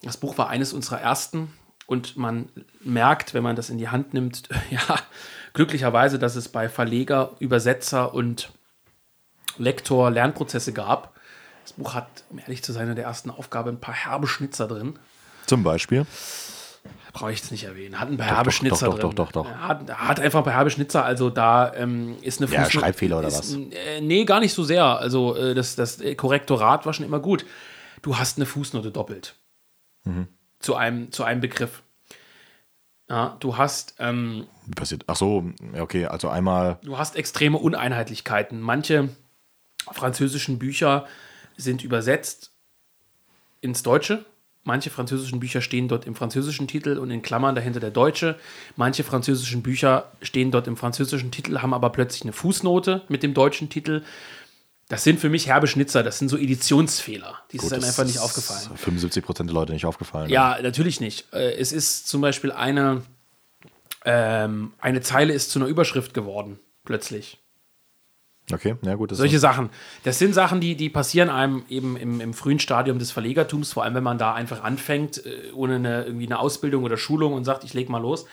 das Buch war eines unserer ersten und man merkt, wenn man das in die Hand nimmt, ja, glücklicherweise, dass es bei Verleger, Übersetzer und Lektor Lernprozesse gab. Das Buch hat, um ehrlich zu sein, in der ersten Aufgabe ein paar herbe Schnitzer drin. Zum Beispiel. Brauche ich jetzt nicht erwähnen. Hat ein paar herbe doch, Schnitzer doch, drin. doch, doch, doch. Er Hat, hat einfach ein paar herbe Schnitzer. Also da ähm, ist eine Ja, Fußnote- Schreibfehler oder ist, was? Äh, nee, gar nicht so sehr. Also äh, das, das äh, Korrektorat war schon immer gut. Du hast eine Fußnote doppelt. Mhm. Zu, einem, zu einem Begriff. Ja, du hast ähm, Wie passiert? Ach so, okay, also einmal. du hast extreme Uneinheitlichkeiten. Manche französischen Bücher sind übersetzt ins Deutsche. Manche französischen Bücher stehen dort im französischen Titel und in Klammern dahinter der deutsche. Manche französischen Bücher stehen dort im französischen Titel, haben aber plötzlich eine Fußnote mit dem deutschen Titel. Das sind für mich herbe Schnitzer, das sind so Editionsfehler. Die Gut, einem das einfach nicht aufgefallen. 75 Prozent der Leute nicht aufgefallen. Ja, natürlich nicht. Äh, Es ist zum Beispiel eine, ähm, eine Zeile ist zu einer Überschrift geworden, plötzlich. Okay, ja gut. Solche Sachen. Das sind Sachen, die, die passieren einem eben im, im frühen Stadium des Verlegertums, vor allem wenn man da einfach anfängt, äh, ohne eine, irgendwie eine Ausbildung oder Schulung und sagt, ich leg mal los.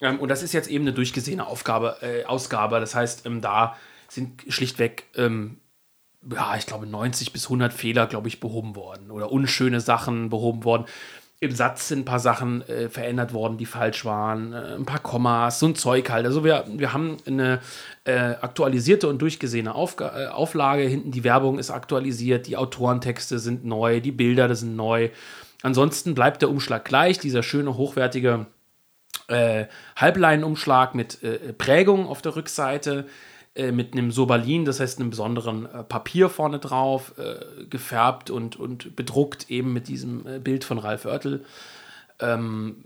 Ähm, und das ist jetzt eben eine durchgesehene Aufgabe, äh, Ausgabe. Das heißt, ähm, da sind schlichtweg, ähm, ja, ich glaube, 90 bis 100 Fehler, glaube ich, behoben worden oder unschöne Sachen behoben worden. Im Satz sind ein paar Sachen äh, verändert worden, die falsch waren, äh, ein paar Kommas, so ein Zeug halt. Also wir, wir haben eine äh, aktualisierte und durchgesehene Aufga äh, Auflage. Hinten die Werbung ist aktualisiert, die Autorentexte sind neu, die Bilder das sind neu. Ansonsten bleibt der Umschlag gleich, dieser schöne, hochwertige äh, Halbleinenumschlag mit äh, Prägung auf der Rückseite, äh, mit einem Sobalin, das heißt einem besonderen äh, Papier vorne drauf, äh, gefärbt und, und bedruckt eben mit diesem äh, Bild von Ralf Oertel. Ähm,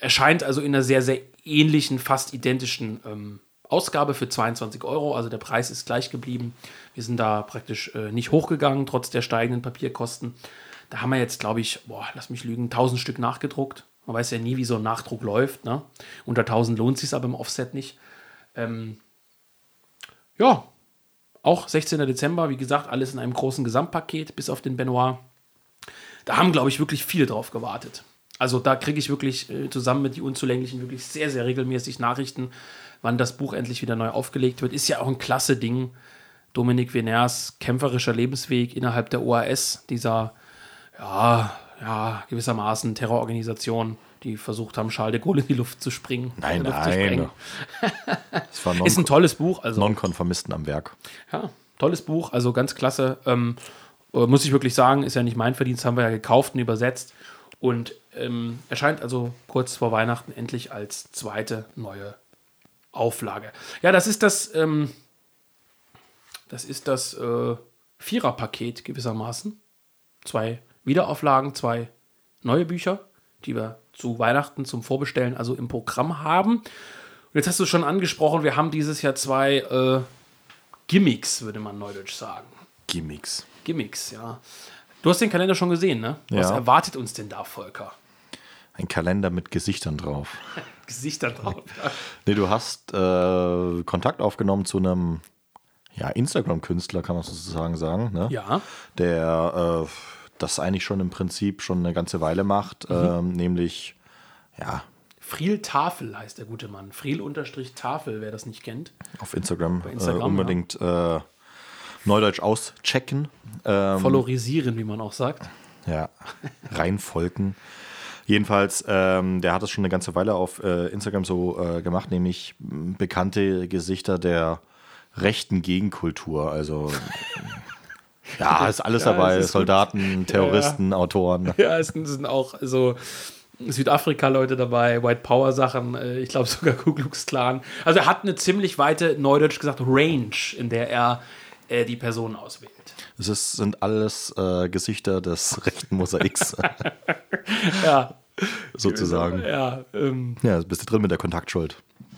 erscheint also in einer sehr, sehr ähnlichen, fast identischen ähm, Ausgabe für 22 Euro. Also der Preis ist gleich geblieben. Wir sind da praktisch äh, nicht hochgegangen, trotz der steigenden Papierkosten. Da haben wir jetzt, glaube ich, boah, lass mich lügen, 1000 Stück nachgedruckt. Man weiß ja nie, wie so ein Nachdruck läuft. Ne? Unter 1000 lohnt sich aber im Offset nicht. Ähm, ja, auch 16. Dezember, wie gesagt, alles in einem großen Gesamtpaket, bis auf den Benoit. Da haben, glaube ich, wirklich viele drauf gewartet. Also da kriege ich wirklich äh, zusammen mit die Unzulänglichen wirklich sehr, sehr regelmäßig Nachrichten, wann das Buch endlich wieder neu aufgelegt wird. Ist ja auch ein klasse Ding. Dominik Veners kämpferischer Lebensweg innerhalb der OAS, dieser, ja, ja, gewissermaßen Terrororganisation, die versucht haben, Charles de Gaulle in die Luft zu springen. Nein, zu nein. war Ist ein tolles Buch, also Nonkonformisten am Werk. ja, tolles Buch, also ganz klasse. Ähm, äh, muss ich wirklich sagen, ist ja nicht mein Verdienst, haben wir ja gekauft und übersetzt. Und ähm, erscheint also kurz vor Weihnachten endlich als zweite neue Auflage. Ja, das ist das, ähm, das ist das äh, Viererpaket gewissermaßen. Zwei Wiederauflagen, zwei neue Bücher, die wir zu Weihnachten zum Vorbestellen also im Programm haben. Und jetzt hast du schon angesprochen, wir haben dieses Jahr zwei äh, Gimmicks, würde man neudeutsch sagen. Gimmicks. Gimmicks, ja. Du hast den Kalender schon gesehen, ne? Was Ja. erwartet uns denn da, Volker? Ein Kalender mit Gesichtern drauf. Gesichter drauf. Nee, du hast äh, Kontakt aufgenommen zu einem ja, Instagram-Künstler, kann man sozusagen sagen. Ne? Ja. Der äh, das eigentlich schon im Prinzip schon eine ganze Weile macht, Mhm. ähm, nämlich, ja, Friel Tafel heißt der gute Mann. Friel-Tafel, wer das nicht kennt. auf Instagram, Instagram, äh, unbedingt äh, Neudeutsch auschecken. Ähm, Folorisieren, wie man auch sagt. Ja, reinfolgen. Jedenfalls, ähm, der hat das schon eine ganze Weile auf äh, Instagram so äh, gemacht, nämlich bekannte Gesichter der rechten Gegenkultur. Also, ja, ist alles Ja, dabei: ist gut. Soldaten, Terroristen, Autoren. Ja, es sind auch so Südafrika-Leute dabei, White Power-Sachen, äh, ich glaube sogar Ku Klux Klan. Also er hat eine ziemlich weite, neudeutsch gesagt, Range, in der er äh, die Personen auswählt. Es ist, sind alles äh, Gesichter des rechten Mosaiks, Ja, sozusagen. ja, ähm, Ja, bist du drin mit der Kontaktschuld.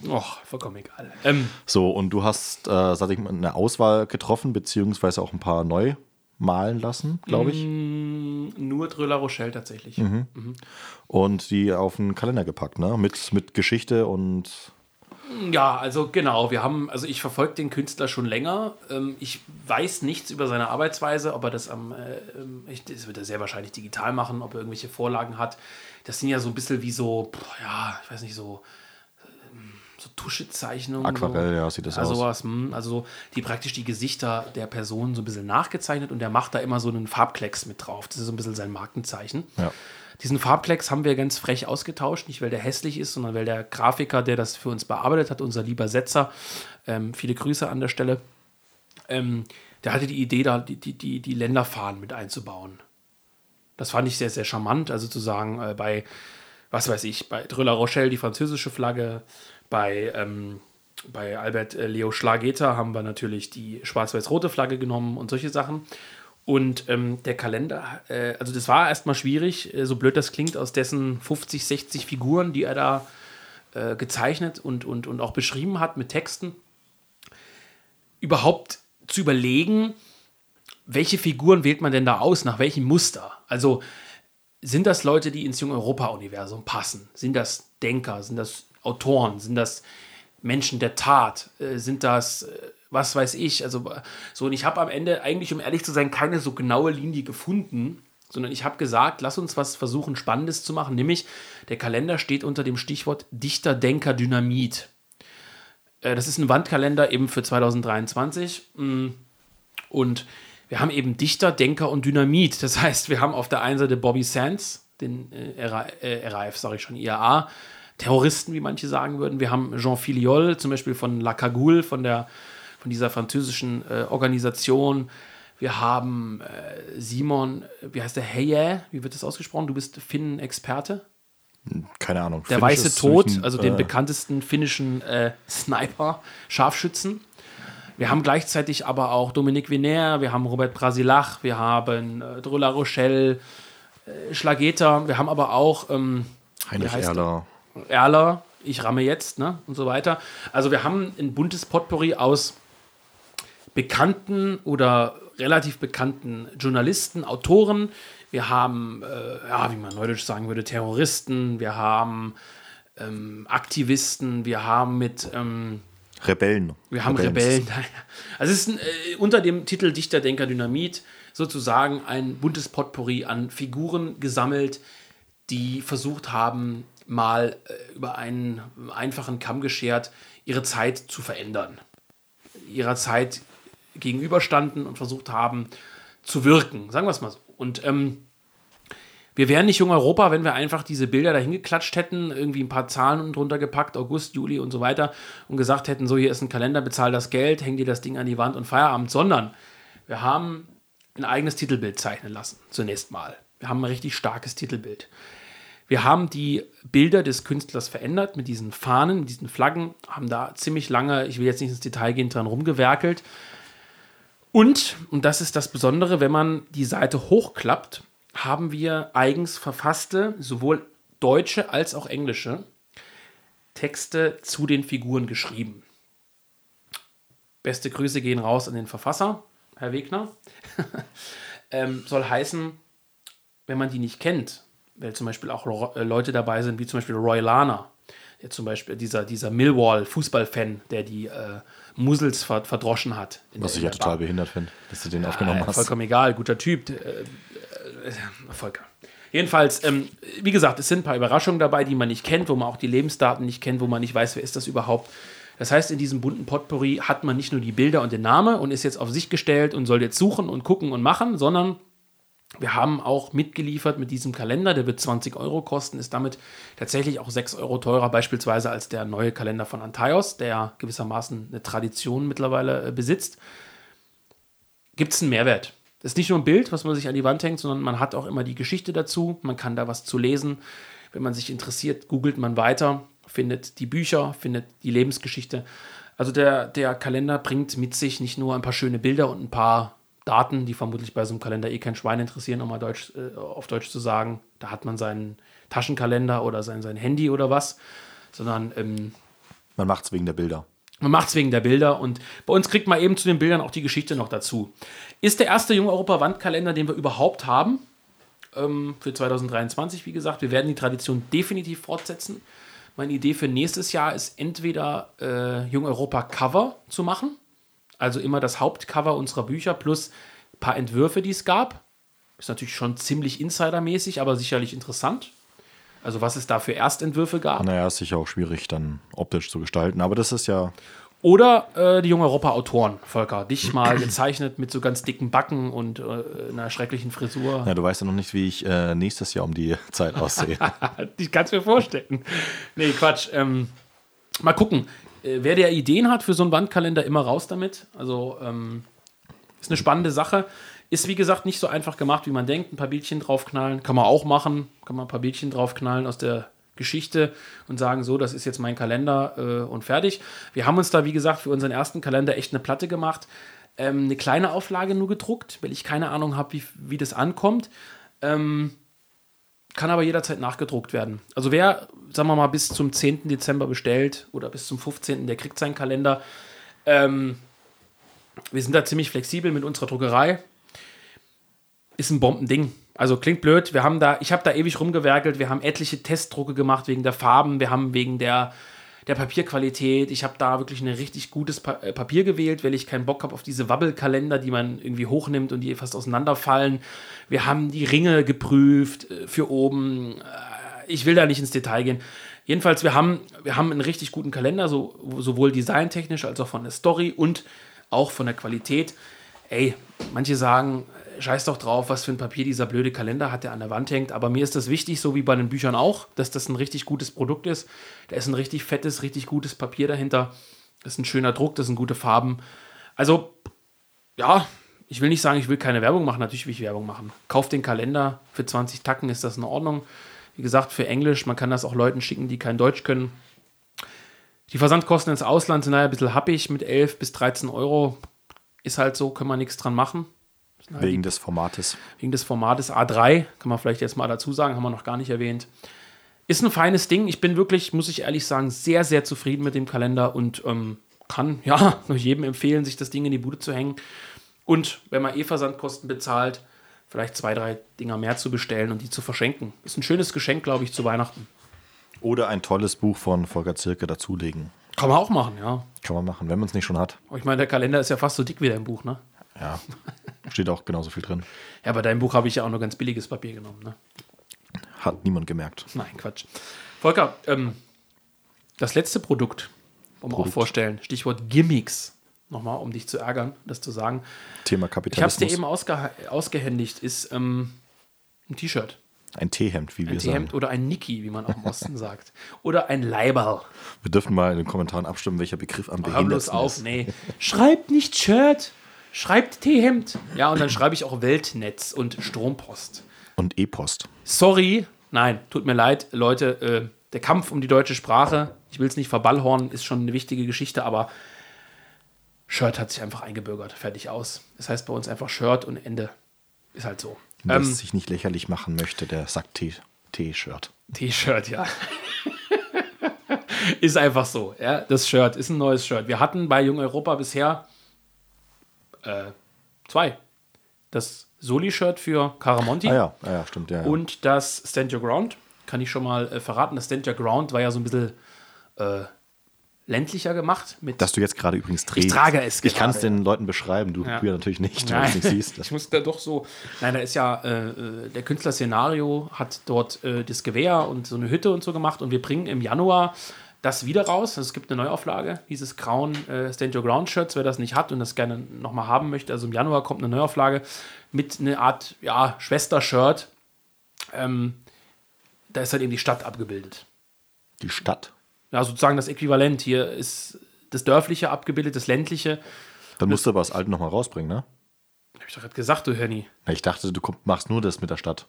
och, vollkommen egal. Ähm, So, und du hast, äh, sag ich mal, eine Auswahl getroffen, beziehungsweise auch ein paar neu malen lassen, glaube ich. nur Dröller Rochelle tatsächlich. Mhm. Und die auf den Kalender gepackt, ne? Mit, mit Geschichte und Ja, also genau, wir haben, also ich verfolge den Künstler schon länger. Ähm, ich weiß nichts über seine Arbeitsweise, ob er das am, äh, ähm, das wird er sehr wahrscheinlich digital machen, ob er irgendwelche Vorlagen hat. Das sind ja so ein bisschen wie so, ja, ich weiß nicht, so, so Tuschezeichnungen. Aquarell, so. ja, sieht das also aus. sowas, hm, also so, die praktisch die Gesichter der Person so ein bisschen nachgezeichnet und der macht da immer so einen Farbklecks mit drauf. Das ist so ein bisschen sein Markenzeichen. Ja. Diesen Farbklecks haben wir ganz frech ausgetauscht, nicht weil der hässlich ist, sondern weil der Grafiker, der das für uns bearbeitet hat, unser lieber Setzer, ähm, viele Grüße an der Stelle, ähm, der hatte die Idee, da die, die, die, Länderfahnen mit einzubauen. Das fand ich sehr, sehr charmant. Also zu sagen, äh, bei, was weiß ich, bei Dröller Rochelle die französische Flagge, bei, ähm, bei Albert äh, Leo Schlageter haben wir natürlich die schwarz-weiß-rote Flagge genommen und solche Sachen. Und ähm, der Kalender, äh, also das war erstmal schwierig, äh, so blöd das klingt, aus dessen 50, 60 Figuren, die er da äh, gezeichnet und, und, und auch beschrieben hat mit Texten, überhaupt zu überlegen, welche Figuren wählt man denn da aus, nach welchem Muster? Also sind das Leute, die ins Junge Europa-Universum passen? Sind das Denker? Sind das Autoren? Sind das Menschen der Tat? Äh, sind das, äh, was weiß ich? Also so, und ich habe am Ende eigentlich, um ehrlich zu sein, keine so genaue Linie gefunden, sondern ich habe gesagt, lass uns was versuchen, Spannendes zu machen, nämlich der Kalender steht unter dem Stichwort Dichter, Denker, Dynamit. Äh, Das ist ein Wandkalender eben für 2023. Mm. Und wir haben eben Dichter, Denker und Dynamit. Das heißt, wir haben auf der einen Seite Bobby Sands, den RA, RAF, sage ich schon, IAA, Terroristen, wie manche sagen würden. Wir haben Jean Filiol, zum Beispiel von La Cagoule, von, der, von dieser französischen äh, Organisation. Wir haben äh, Simon, wie heißt der, Heye, wie wird das ausgesprochen? Du bist Finnen-Experte. keine Ahnung. Der Finnisch Weiße Tod, ein, also den äh, bekanntesten finnischen äh, Sniper, Scharfschützen. Wir haben gleichzeitig aber auch Dominique Viner, wir haben Robert Brasilach, wir haben äh, Dröller Rochelle, äh, Schlageter, wir haben aber auch ähm, Heinrich Erler. Erler, ich ramme jetzt, ne? Und so weiter. Also wir haben ein buntes Potpourri aus bekannten oder relativ bekannten Journalisten, Autoren. Wir haben, äh, ja, wie man neudeutsch sagen würde, Terroristen. Wir haben ähm, Aktivisten. Wir haben mit ähm, Rebellen. wir haben Rebellen. Also es ist ein, äh, unter dem Titel Dichter, Denker, Dynamit sozusagen ein buntes Potpourri an Figuren gesammelt, die versucht haben, mal äh, über einen einfachen Kamm geschert, ihre Zeit zu verändern. Ihrer Zeit gegenüberstanden und versucht haben zu wirken, sagen wir es mal so. Und ähm, wir wären nicht Jung Europa, wenn wir einfach diese Bilder dahin geklatscht hätten, irgendwie ein paar Zahlen drunter gepackt, August, Juli und so weiter, und gesagt hätten, so hier ist ein Kalender, bezahl das Geld, häng dir das Ding an die Wand und Feierabend, sondern wir haben ein eigenes Titelbild zeichnen lassen, zunächst mal. Wir haben ein richtig starkes Titelbild. Wir haben die Bilder des Künstlers verändert mit diesen Fahnen, mit diesen Flaggen, haben da ziemlich lange, ich will jetzt nicht ins Detail gehen, dran rumgewerkelt. Und, und das ist das Besondere, wenn man die Seite hochklappt, haben wir eigens verfasste, sowohl deutsche als auch englische Texte zu den Figuren geschrieben. Beste Grüße gehen raus an den Verfasser, Herr Wegner. ähm, soll heißen, wenn man die nicht kennt, weil zum Beispiel auch äh, Leute dabei sind, wie zum Beispiel Roy Lana, Jetzt zum Beispiel dieser, dieser Millwall-Fußballfan, der die äh, Musels verdroschen hat. Was ich ja total Bar. behindert finde, dass du den ja, aufgenommen hast. Vollkommen egal, guter Typ. Äh, äh, Volker. Jedenfalls, ähm, wie gesagt, es sind ein paar Überraschungen dabei, die man nicht kennt, wo man auch die Lebensdaten nicht kennt, wo man nicht weiß, wer ist das überhaupt. Das heißt, in diesem bunten Potpourri hat man nicht nur die Bilder und den Namen und ist jetzt auf sich gestellt und soll jetzt suchen und gucken und machen, sondern wir haben auch mitgeliefert mit diesem Kalender, der wird 20 Euro kosten, ist damit tatsächlich auch 6 Euro teurer, beispielsweise als der neue Kalender von Antaios, der gewissermaßen eine Tradition mittlerweile äh, besitzt. Gibt es einen Mehrwert? Das ist nicht nur ein Bild, was man sich an die Wand hängt, sondern man hat auch immer die Geschichte dazu. Man kann da was zu lesen. Wenn man sich interessiert, googelt man weiter, findet die Bücher, findet die Lebensgeschichte. Also der, der Kalender bringt mit sich nicht nur ein paar schöne Bilder und ein paar Daten, die vermutlich bei so einem Kalender eh kein Schwein interessieren, um mal Deutsch, äh, auf Deutsch zu sagen. Da hat man seinen Taschenkalender oder sein, sein Handy oder was, sondern ähm, man macht es wegen der Bilder. Man macht es wegen der Bilder und bei uns kriegt man eben zu den Bildern auch die Geschichte noch dazu. Ist der erste Junge Europa Wandkalender, den wir überhaupt haben, ähm, für 2023, wie gesagt. Wir werden die Tradition definitiv fortsetzen. Meine Idee für nächstes Jahr ist entweder äh, Jung Europa Cover zu machen, also immer das Hauptcover unserer Bücher plus ein paar Entwürfe, die es gab. Ist natürlich schon ziemlich insidermäßig, aber sicherlich interessant. Also was es da für Erstentwürfe gab. Naja, ist sicher auch schwierig dann optisch zu gestalten, aber das ist ja. Oder äh, die junge Europa-Autoren, Volker, dich mal gezeichnet mit so ganz dicken Backen und äh, einer schrecklichen Frisur. Ja, du weißt ja noch nicht, wie ich äh, nächstes Jahr um die Zeit aussehe. ich kann es mir vorstellen. Nee, Quatsch. Ähm, mal gucken. Äh, wer der Ideen hat für so einen Wandkalender, immer raus damit. Also ähm, ist eine spannende Sache. Ist wie gesagt nicht so einfach gemacht, wie man denkt. Ein paar Bildchen draufknallen, kann man auch machen. Kann man ein paar Bildchen draufknallen aus der Geschichte und sagen, so, das ist jetzt mein Kalender äh, und fertig. Wir haben uns da, wie gesagt, für unseren ersten Kalender echt eine Platte gemacht. Ähm, eine kleine Auflage nur gedruckt, weil ich keine Ahnung habe, wie, wie das ankommt. Ähm, kann aber jederzeit nachgedruckt werden. Also wer, sagen wir mal, bis zum 10. Dezember bestellt oder bis zum 15., der kriegt seinen Kalender. Ähm, wir sind da ziemlich flexibel mit unserer Druckerei. Ist ein Bombending. Also klingt blöd. Wir haben da, ich habe da ewig rumgewerkelt. Wir haben etliche Testdrucke gemacht wegen der Farben. Wir haben wegen der der Papierqualität. Ich habe da wirklich ein richtig gutes pa äh, Papier gewählt, weil ich keinen Bock habe auf diese Wabbelkalender, die man irgendwie hochnimmt und die fast auseinanderfallen. Wir haben die Ringe geprüft äh, für oben. Äh, ich will da nicht ins Detail gehen. Jedenfalls, wir haben, wir haben einen richtig guten Kalender, so, sowohl designtechnisch als auch von der Story und auch von der Qualität. Ey, manche sagen, scheiß doch drauf, was für ein Papier dieser blöde Kalender hat, der an der Wand hängt. Aber mir ist das wichtig, so wie bei den Büchern auch, dass das ein richtig gutes Produkt ist. Da ist ein richtig fettes, richtig gutes Papier dahinter. Das ist ein schöner Druck, das sind gute Farben. Also, ja, ich will nicht sagen, ich will keine Werbung machen. Natürlich will ich Werbung machen. Kauft den Kalender. Für 20 Tacken ist das in Ordnung. Wie gesagt, für Englisch, man kann das auch Leuten schicken, die kein Deutsch können. Die Versandkosten ins Ausland sind naja ein bisschen happig mit 11 bis 13 Euro. Ist halt so, können wir nichts dran machen. Wegen des Formates. Wegen des Formates A3, kann man vielleicht jetzt mal dazu sagen, haben wir noch gar nicht erwähnt. Ist ein feines Ding. Ich bin wirklich, muss ich ehrlich sagen, sehr, sehr zufrieden mit dem Kalender und ähm, kann ja nur jedem empfehlen, sich das Ding in die Bude zu hängen. Und wenn man eh Versandkosten bezahlt, vielleicht zwei, drei Dinger mehr zu bestellen und die zu verschenken. Ist ein schönes Geschenk, glaube ich, zu Weihnachten. Oder ein tolles Buch von Volker Zirke dazulegen. Kann man auch machen, ja. Kann man machen, wenn man es nicht schon hat. Ich meine, der Kalender ist ja fast so dick wie dein Buch, ne? Ja, steht auch genauso viel drin. Ja, bei deinem Buch habe ich ja auch nur ganz billiges Papier genommen. Ne? Hat niemand gemerkt. Nein, Quatsch. Volker, ähm, das letzte Produkt, wollen wir auch vorstellen, Stichwort Gimmicks. Nochmal, um dich zu ärgern, das zu sagen. Thema Kapitalismus. Ich habe es dir eben ausge ausgehändigt, ist ähm, ein T-Shirt. Ein T-Hemd, wie ein wir sagen. Ein T-Hemd oder ein Niki, wie man auch im Osten sagt. Oder ein Leiberl. Wir dürfen mal in den Kommentaren abstimmen, welcher Begriff am behindertsten bloß auf, ist. nee. Schreibt nicht Shirt, schreibt T-Hemd. Ja, und dann schreibe ich auch Weltnetz und Strompost. Und E-Post. Sorry, nein, tut mir leid, Leute. Äh, der Kampf um die deutsche Sprache, ich will es nicht verballhornen, ist schon eine wichtige Geschichte, aber Shirt hat sich einfach eingebürgert. Fertig aus. Das heißt bei uns einfach Shirt und Ende. Ist halt so. Wer ähm, es sich nicht lächerlich machen möchte, der sagt T-Shirt. T-Shirt, ja. ist einfach so. Ja? Das Shirt ist ein neues Shirt. Wir hatten bei Jung Europa bisher äh, zwei. Das Soli-Shirt für Caramonti. Ah ja, ah ja stimmt. Ja, ja. Und das Stand Your Ground. Kann ich schon mal äh, verraten. Das Stand Your Ground war ja so ein bisschen äh, ländlicher gemacht. Mit Dass du jetzt gerade übrigens trägst. Ich trage es Ich kann es den Leuten beschreiben, du Ja. ja. natürlich nicht, weil Nein, du es nicht siehst. ich muss da doch so. Nein, da ist ja, äh, äh, der Künstler Szenario hat dort äh, das Gewehr und so eine Hütte und so gemacht und wir bringen im Januar das wieder raus. Also es gibt eine Neuauflage dieses grauen äh, Stand Your Ground Shirts, wer das nicht hat und das gerne nochmal haben möchte. Also im Januar kommt eine Neuauflage mit einer Art ja, Schwester-Shirt. Ähm, da ist halt eben die Stadt abgebildet. Die Stadt. Ja, sozusagen das Äquivalent. Hier ist das Dörfliche abgebildet, das Ländliche. Dann musst du aber das Alte nochmal rausbringen, ne? Hab ich doch gerade gesagt, du Hörni. Ich dachte, du komm- machst nur das mit der Stadt.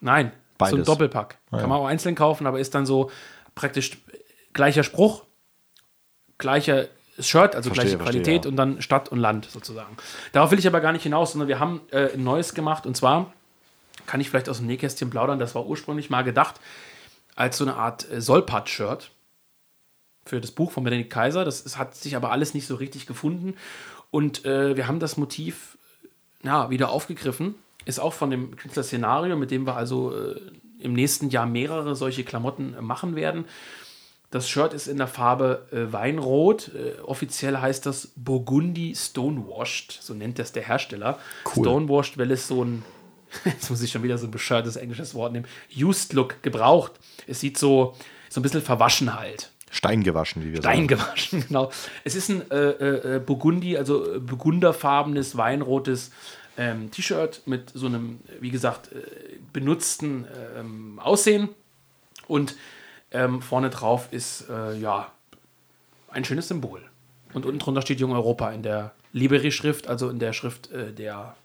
Nein, so ein Beides. Doppelpack. Ah, Kann ja. man auch einzeln kaufen, aber ist dann so praktisch gleicher Spruch, gleicher Shirt, also Verstehe, gleiche verstehe, Qualität ja. und dann Stadt und Land sozusagen. Darauf will ich aber gar nicht hinaus, sondern wir haben äh, ein neues gemacht und zwar kann ich vielleicht aus dem Nähkästchen plaudern, das war ursprünglich mal gedacht als so eine Art äh, Solpat-Shirt für das Buch von Benedikt Kaiser. Das ist, hat sich aber alles nicht so richtig gefunden und äh, wir haben das Motiv ja, wieder aufgegriffen. Ist auch von dem Künstler Szenario, mit dem wir also äh, im nächsten Jahr mehrere solche Klamotten äh, machen werden. Das Shirt ist in der Farbe äh, Weinrot. Äh, offiziell heißt das Burgundy Stonewashed, so nennt das der Hersteller. Cool. Stonewashed, weil es so ein, jetzt muss ich schon wieder so ein bescheuertes englisches Wort nehmen, Used Look gebraucht. Es sieht so, so ein bisschen verwaschen halt. Steingewaschen, wie wir sagen. Steingewaschen, genau. Es ist ein äh, äh, Burgundi, also äh, burgunderfarbenes, weinrotes ähm, T-Shirt mit so einem, wie gesagt, äh, benutzten ähm, Aussehen. Und ähm, vorne drauf ist, äh, ja, ein schönes Symbol. Und unten drunter steht Jung Europa in der Liberi-Schrift, also in der Schrift äh, der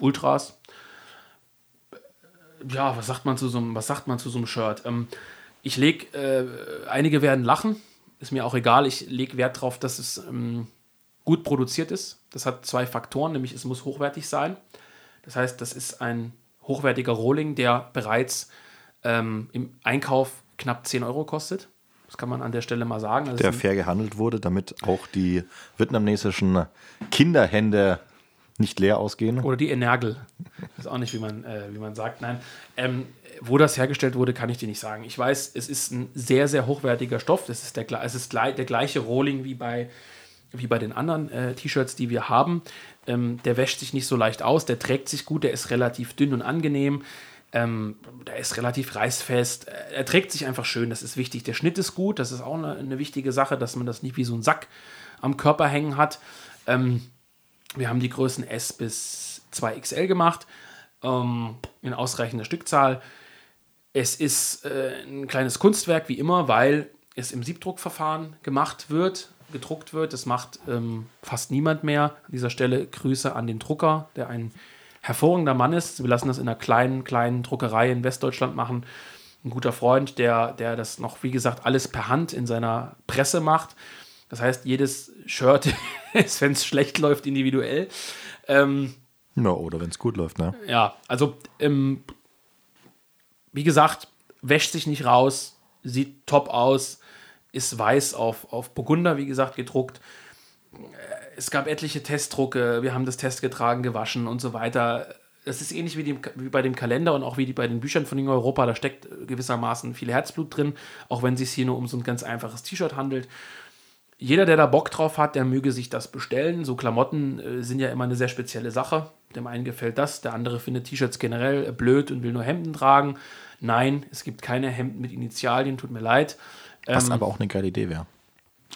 Ultras. Ja, was sagt man zu so einem, was sagt man zu so einem Shirt? Ähm, ich lege, äh, einige werden lachen, ist mir auch egal. Ich lege Wert darauf, dass es ähm, gut produziert ist. Das hat zwei Faktoren, nämlich es muss hochwertig sein. Das heißt, das ist ein hochwertiger Rohling, der bereits ähm, im Einkauf knapp 10 Euro kostet. Das kann man an der Stelle mal sagen. Also Der ist fair gehandelt wurde, damit auch die vietnamesischen Kinderhände nicht leer ausgehen. Oder die Energel. Ich weiß auch nicht, wie man, äh, wie man sagt. Nein. Ähm, wo das hergestellt wurde, kann ich dir nicht sagen. Ich weiß, es ist ein sehr, sehr hochwertiger Stoff. Das ist der, es ist der gleiche Rolling wie bei, wie bei den anderen äh, T-Shirts, die wir haben. Ähm, der wäscht sich nicht so leicht aus, der trägt sich gut, der ist relativ dünn und angenehm. Ähm, der ist relativ reißfest. Er trägt sich einfach schön, das ist wichtig. Der Schnitt ist gut, das ist auch eine, eine wichtige Sache, dass man das nicht wie so ein Sack am Körper hängen hat. Ähm, wir haben die Größen S bis 2XL gemacht, ähm, in ausreichender Stückzahl. Es ist äh, ein kleines Kunstwerk, wie immer, weil es im Siebdruckverfahren gemacht wird, gedruckt wird. Das macht ähm, fast niemand mehr. An dieser Stelle Grüße an den Drucker, der ein hervorragender Mann ist. Wir lassen das in einer kleinen, kleinen Druckerei in Westdeutschland machen. Ein guter Freund, der, der das noch, wie gesagt, alles per Hand in seiner Presse macht. Das heißt, jedes Shirt ist, wenn es schlecht läuft, individuell. Ähm, Ja, oder wenn es gut läuft, ne? ja, also ähm, wie gesagt, wäscht sich nicht raus, sieht top aus, ist weiß auf, auf Burgunder, wie gesagt, gedruckt. Es gab etliche Testdrucke, wir haben das Test getragen, gewaschen und so weiter. Das ist ähnlich wie, dem, wie bei dem Kalender und auch wie die, bei den Büchern von Jung Europa. Da steckt gewissermaßen viel Herzblut drin, auch wenn es sich hier nur um so ein ganz einfaches T-Shirt handelt jeder, der da Bock drauf hat, der möge sich das bestellen. So Klamotten äh, sind ja immer eine sehr spezielle Sache. Dem einen gefällt das, der andere findet T-Shirts generell äh, blöd und will nur Hemden tragen. Nein, es gibt keine Hemden mit Initialien, tut mir leid. Was aber auch eine geile Idee wäre.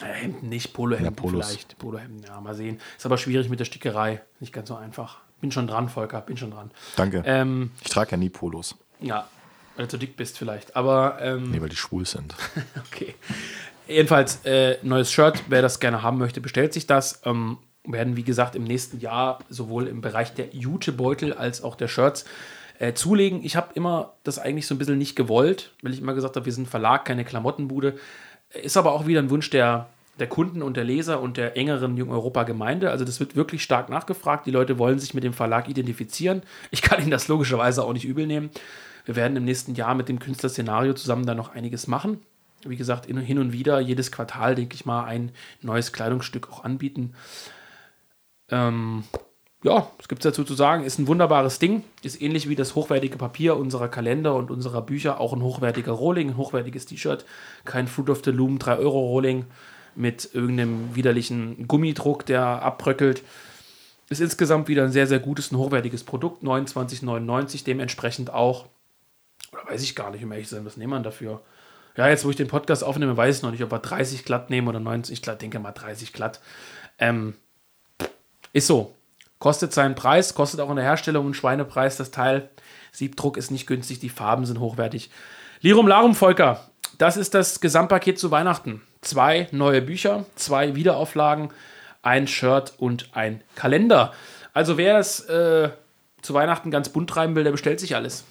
Hemden nicht, Polohemden Ja, vielleicht. Polohemden, ja, mal sehen. Ist aber schwierig mit der Stickerei. Nicht ganz so einfach. Bin schon dran, Volker, bin schon dran. Danke. Ähm, ich trage ja nie Polos. ja, weil du zu dick bist vielleicht. Aber ähm, Nee, weil die schwul sind. Okay. Jedenfalls, äh, neues Shirt. Wer das gerne haben möchte, bestellt sich das. Ähm, werden, wie gesagt, im nächsten Jahr sowohl im Bereich der Jutebeutel als auch der Shirts äh, zulegen. Ich habe immer das eigentlich so ein bisschen nicht gewollt, weil ich immer gesagt habe, wir sind ein Verlag, keine Klamottenbude. Ist aber auch wieder ein Wunsch der, der Kunden und der Leser und der engeren Jung Europa-Gemeinde. Also das wird wirklich stark nachgefragt. Die Leute wollen sich mit dem Verlag identifizieren. Ich kann ihnen das logischerweise auch nicht übel nehmen. Wir werden im nächsten Jahr mit dem Künstler-Szenario zusammen da noch einiges machen. Wie gesagt, in- hin und wieder, jedes Quartal, denke ich mal, ein neues Kleidungsstück auch anbieten. Ähm, ja, was gibt es dazu zu sagen? Ist ein wunderbares Ding. Ist ähnlich wie das hochwertige Papier unserer Kalender und unserer Bücher. Auch ein hochwertiger Rohling, ein hochwertiges T-Shirt. Kein Fruit of the Loom 3-Euro-Rohling mit irgendeinem widerlichen Gummidruck, der abbröckelt. Ist insgesamt wieder ein sehr, sehr gutes, ein hochwertiges Produkt. 29,99 dementsprechend auch. Oder weiß ich gar nicht, um ehrlich zu sein, was nehmen wir dafür? Ja, jetzt, wo ich den Podcast aufnehme, weiß ich noch nicht, ob wir 30 glatt nehmen oder 90 glatt. Denke mal 30 glatt. Ähm, ist so. Kostet seinen Preis, kostet auch in der Herstellung einen Schweinepreis das Teil. Siebdruck ist nicht günstig, die Farben sind hochwertig. Lirum Larum, Volker, das ist das Gesamtpaket zu Weihnachten. Zwei neue Bücher, zwei Wiederauflagen, ein Shirt und ein Kalender. Also wer es äh, zu Weihnachten ganz bunt treiben will, der bestellt sich alles.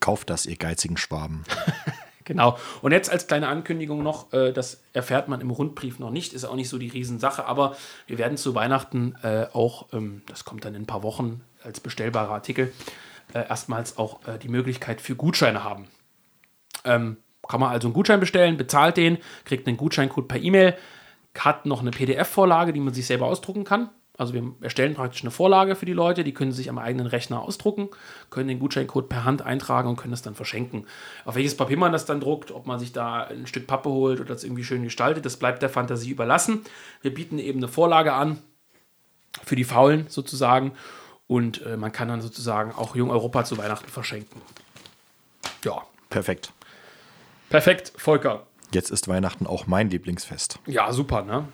Kauft das, ihr geizigen Schwaben. Genau. Und jetzt als kleine Ankündigung noch, äh, das erfährt man im Rundbrief noch nicht, ist auch nicht so die Riesensache, aber wir werden zu Weihnachten äh, auch, ähm, das kommt dann in ein paar Wochen als bestellbarer Artikel, äh, erstmals auch äh, die Möglichkeit für Gutscheine haben. Ähm, kann man also einen Gutschein bestellen, bezahlt den, kriegt einen Gutscheincode per E-Mail, hat noch eine PDF-Vorlage, die man sich selber ausdrucken kann. Also wir erstellen praktisch eine Vorlage für die Leute, die können sich am eigenen Rechner ausdrucken, können den Gutscheincode per Hand eintragen und können es dann verschenken. Auf welches Papier man das dann druckt, ob man sich da ein Stück Pappe holt oder das irgendwie schön gestaltet, das bleibt der Fantasie überlassen. Wir bieten eben eine Vorlage an für die Faulen sozusagen und äh, man kann dann sozusagen auch Jung Europa zu Weihnachten verschenken. Ja. Perfekt. Perfekt, Volker. Jetzt ist Weihnachten auch mein Lieblingsfest. Ja, super, ne?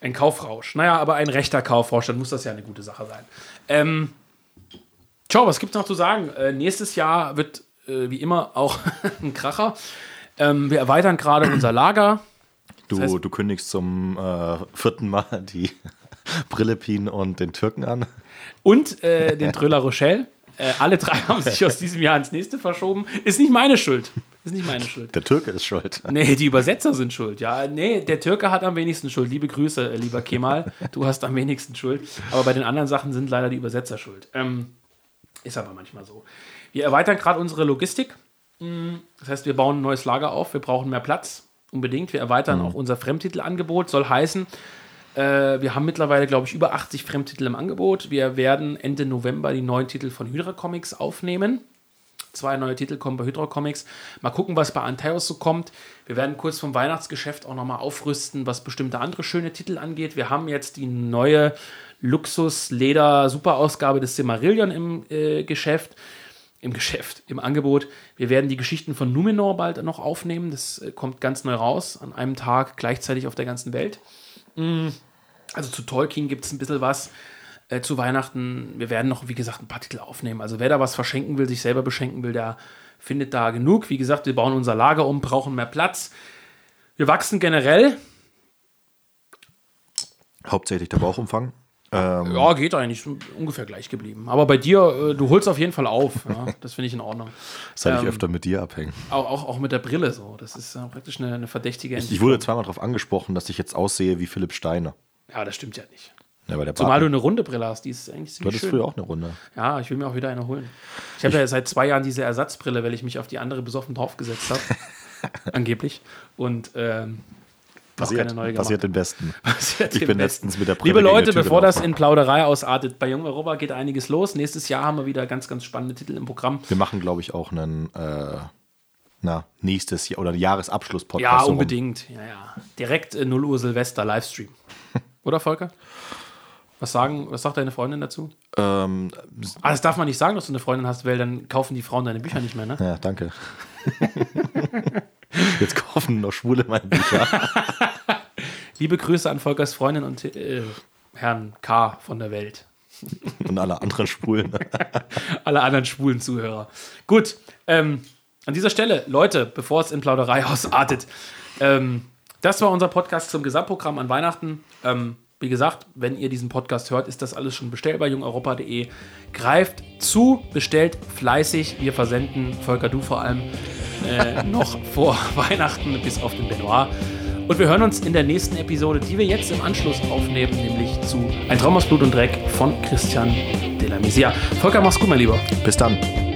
Ein Kaufrausch. Naja, aber ein rechter Kaufrausch, dann muss das ja eine gute Sache sein. Ähm, ciao, was gibt's noch zu sagen? Äh, nächstes Jahr wird äh, wie immer auch ein Kracher. Ähm, wir erweitern gerade unser Lager. Du, Das heißt- du kündigst zum äh, vierten Mal die Brillepin und den Türken an. Und äh, den Tröller Rochelle. Äh, alle drei haben sich aus diesem Jahr ins nächste verschoben. Ist nicht meine Schuld. Ist nicht meine Schuld. Der Türke ist schuld. Nee, die Übersetzer sind schuld. Ja, nee, der Türke hat am wenigsten Schuld. Liebe Grüße, äh, lieber Kemal. Du hast am wenigsten Schuld. Aber bei den anderen Sachen sind leider die Übersetzer schuld. Ähm, ist aber manchmal so. Wir erweitern gerade unsere Logistik. Mm, Das heißt, wir bauen ein neues Lager auf. Wir brauchen mehr Platz. Unbedingt. Wir erweitern auch unser Fremdtitelangebot. Soll heißen, äh, wir haben mittlerweile, glaube ich, über 80 Fremdtitel im Angebot. Wir werden Ende November die neuen Titel von Hydra Comics aufnehmen. Zwei neue Titel kommen bei Hydra Comics. Mal gucken, was bei Antaeus so kommt. Wir werden kurz vom Weihnachtsgeschäft auch nochmal aufrüsten, was bestimmte andere schöne Titel angeht. Wir haben jetzt die neue Luxus-Leder-Superausgabe des Silmarillion im äh, Geschäft. Im Geschäft, im Angebot. Wir werden die Geschichten von Numenor bald noch aufnehmen. Das äh, kommt ganz neu raus, an einem Tag gleichzeitig auf der ganzen Welt. Also zu Tolkien gibt es ein bisschen was. Äh, zu Weihnachten, wir werden noch, wie gesagt, ein paar Titel aufnehmen. Also wer da was verschenken will, sich selber beschenken will, der findet da genug. Wie gesagt, wir bauen unser Lager um, brauchen mehr Platz. Wir wachsen generell. Hauptsächlich der Bauchumfang. Ähm, Ja, geht eigentlich ungefähr gleich geblieben. Aber bei dir, äh, du holst auf jeden Fall auf. Ja, das finde ich in Ordnung. soll ich ähm, öfter mit dir abhängen. Auch, auch, auch mit der Brille so. Das ist äh, praktisch eine, eine verdächtige Ich wurde zweimal darauf angesprochen, dass ich jetzt aussehe wie Philipp Steiner. Ja, das stimmt ja nicht. Ja, Zumal Bart- du eine runde Brille hast, die ist eigentlich du ziemlich hattest schön. früher auch eine Runde. Ja, ich will mir auch wieder eine holen. Ich habe ja seit zwei Jahren diese Ersatzbrille, weil ich mich auf die andere besoffen draufgesetzt habe. Angeblich. Und ähm, Passiert, keine passiert den Besten. Passiert Ich bin Besten. letztens mit der Brille Liebe Leute, bevor das in Plauderei ausartet, bei Jung Europa geht einiges los. Nächstes Jahr haben wir wieder ganz, ganz spannende Titel im Programm. Wir machen, glaube ich, auch einen äh, na, nächstes Jahr oder Jahresabschluss-Podcast. Ja, unbedingt. Ja, ja. Direkt äh, 0 Uhr Silvester Livestream. Oder, Volker? Was, sagen, was sagt deine Freundin dazu? Ähm, Ah, das darf man nicht sagen, dass du eine Freundin hast, weil dann kaufen die Frauen deine Bücher nicht mehr, ne? ja, danke. Jetzt kaufen noch Schwule meine Bücher. Liebe Grüße an Volkers Freundin und äh, Herrn K. von der Welt. Und alle anderen Schwulen. Alle anderen schwulen Zuhörer. Gut, ähm, an dieser Stelle, Leute, bevor es in Plauderei ausartet, ähm, das war unser Podcast zum Gesamtprogramm an Weihnachten. Ähm, wie gesagt, wenn ihr diesen Podcast hört, ist das alles schon bestellbar, jungeuropa.de. Greift zu, bestellt fleißig. Wir versenden, Volker, du vor allem, äh, noch vor Weihnachten bis auf den Benoit. Und wir hören uns in der nächsten Episode, die wir jetzt im Anschluss aufnehmen, nämlich zu Ein Traum aus Blut und Dreck von Christian de la Misia. Volker, mach's gut, mein Lieber. Bis dann.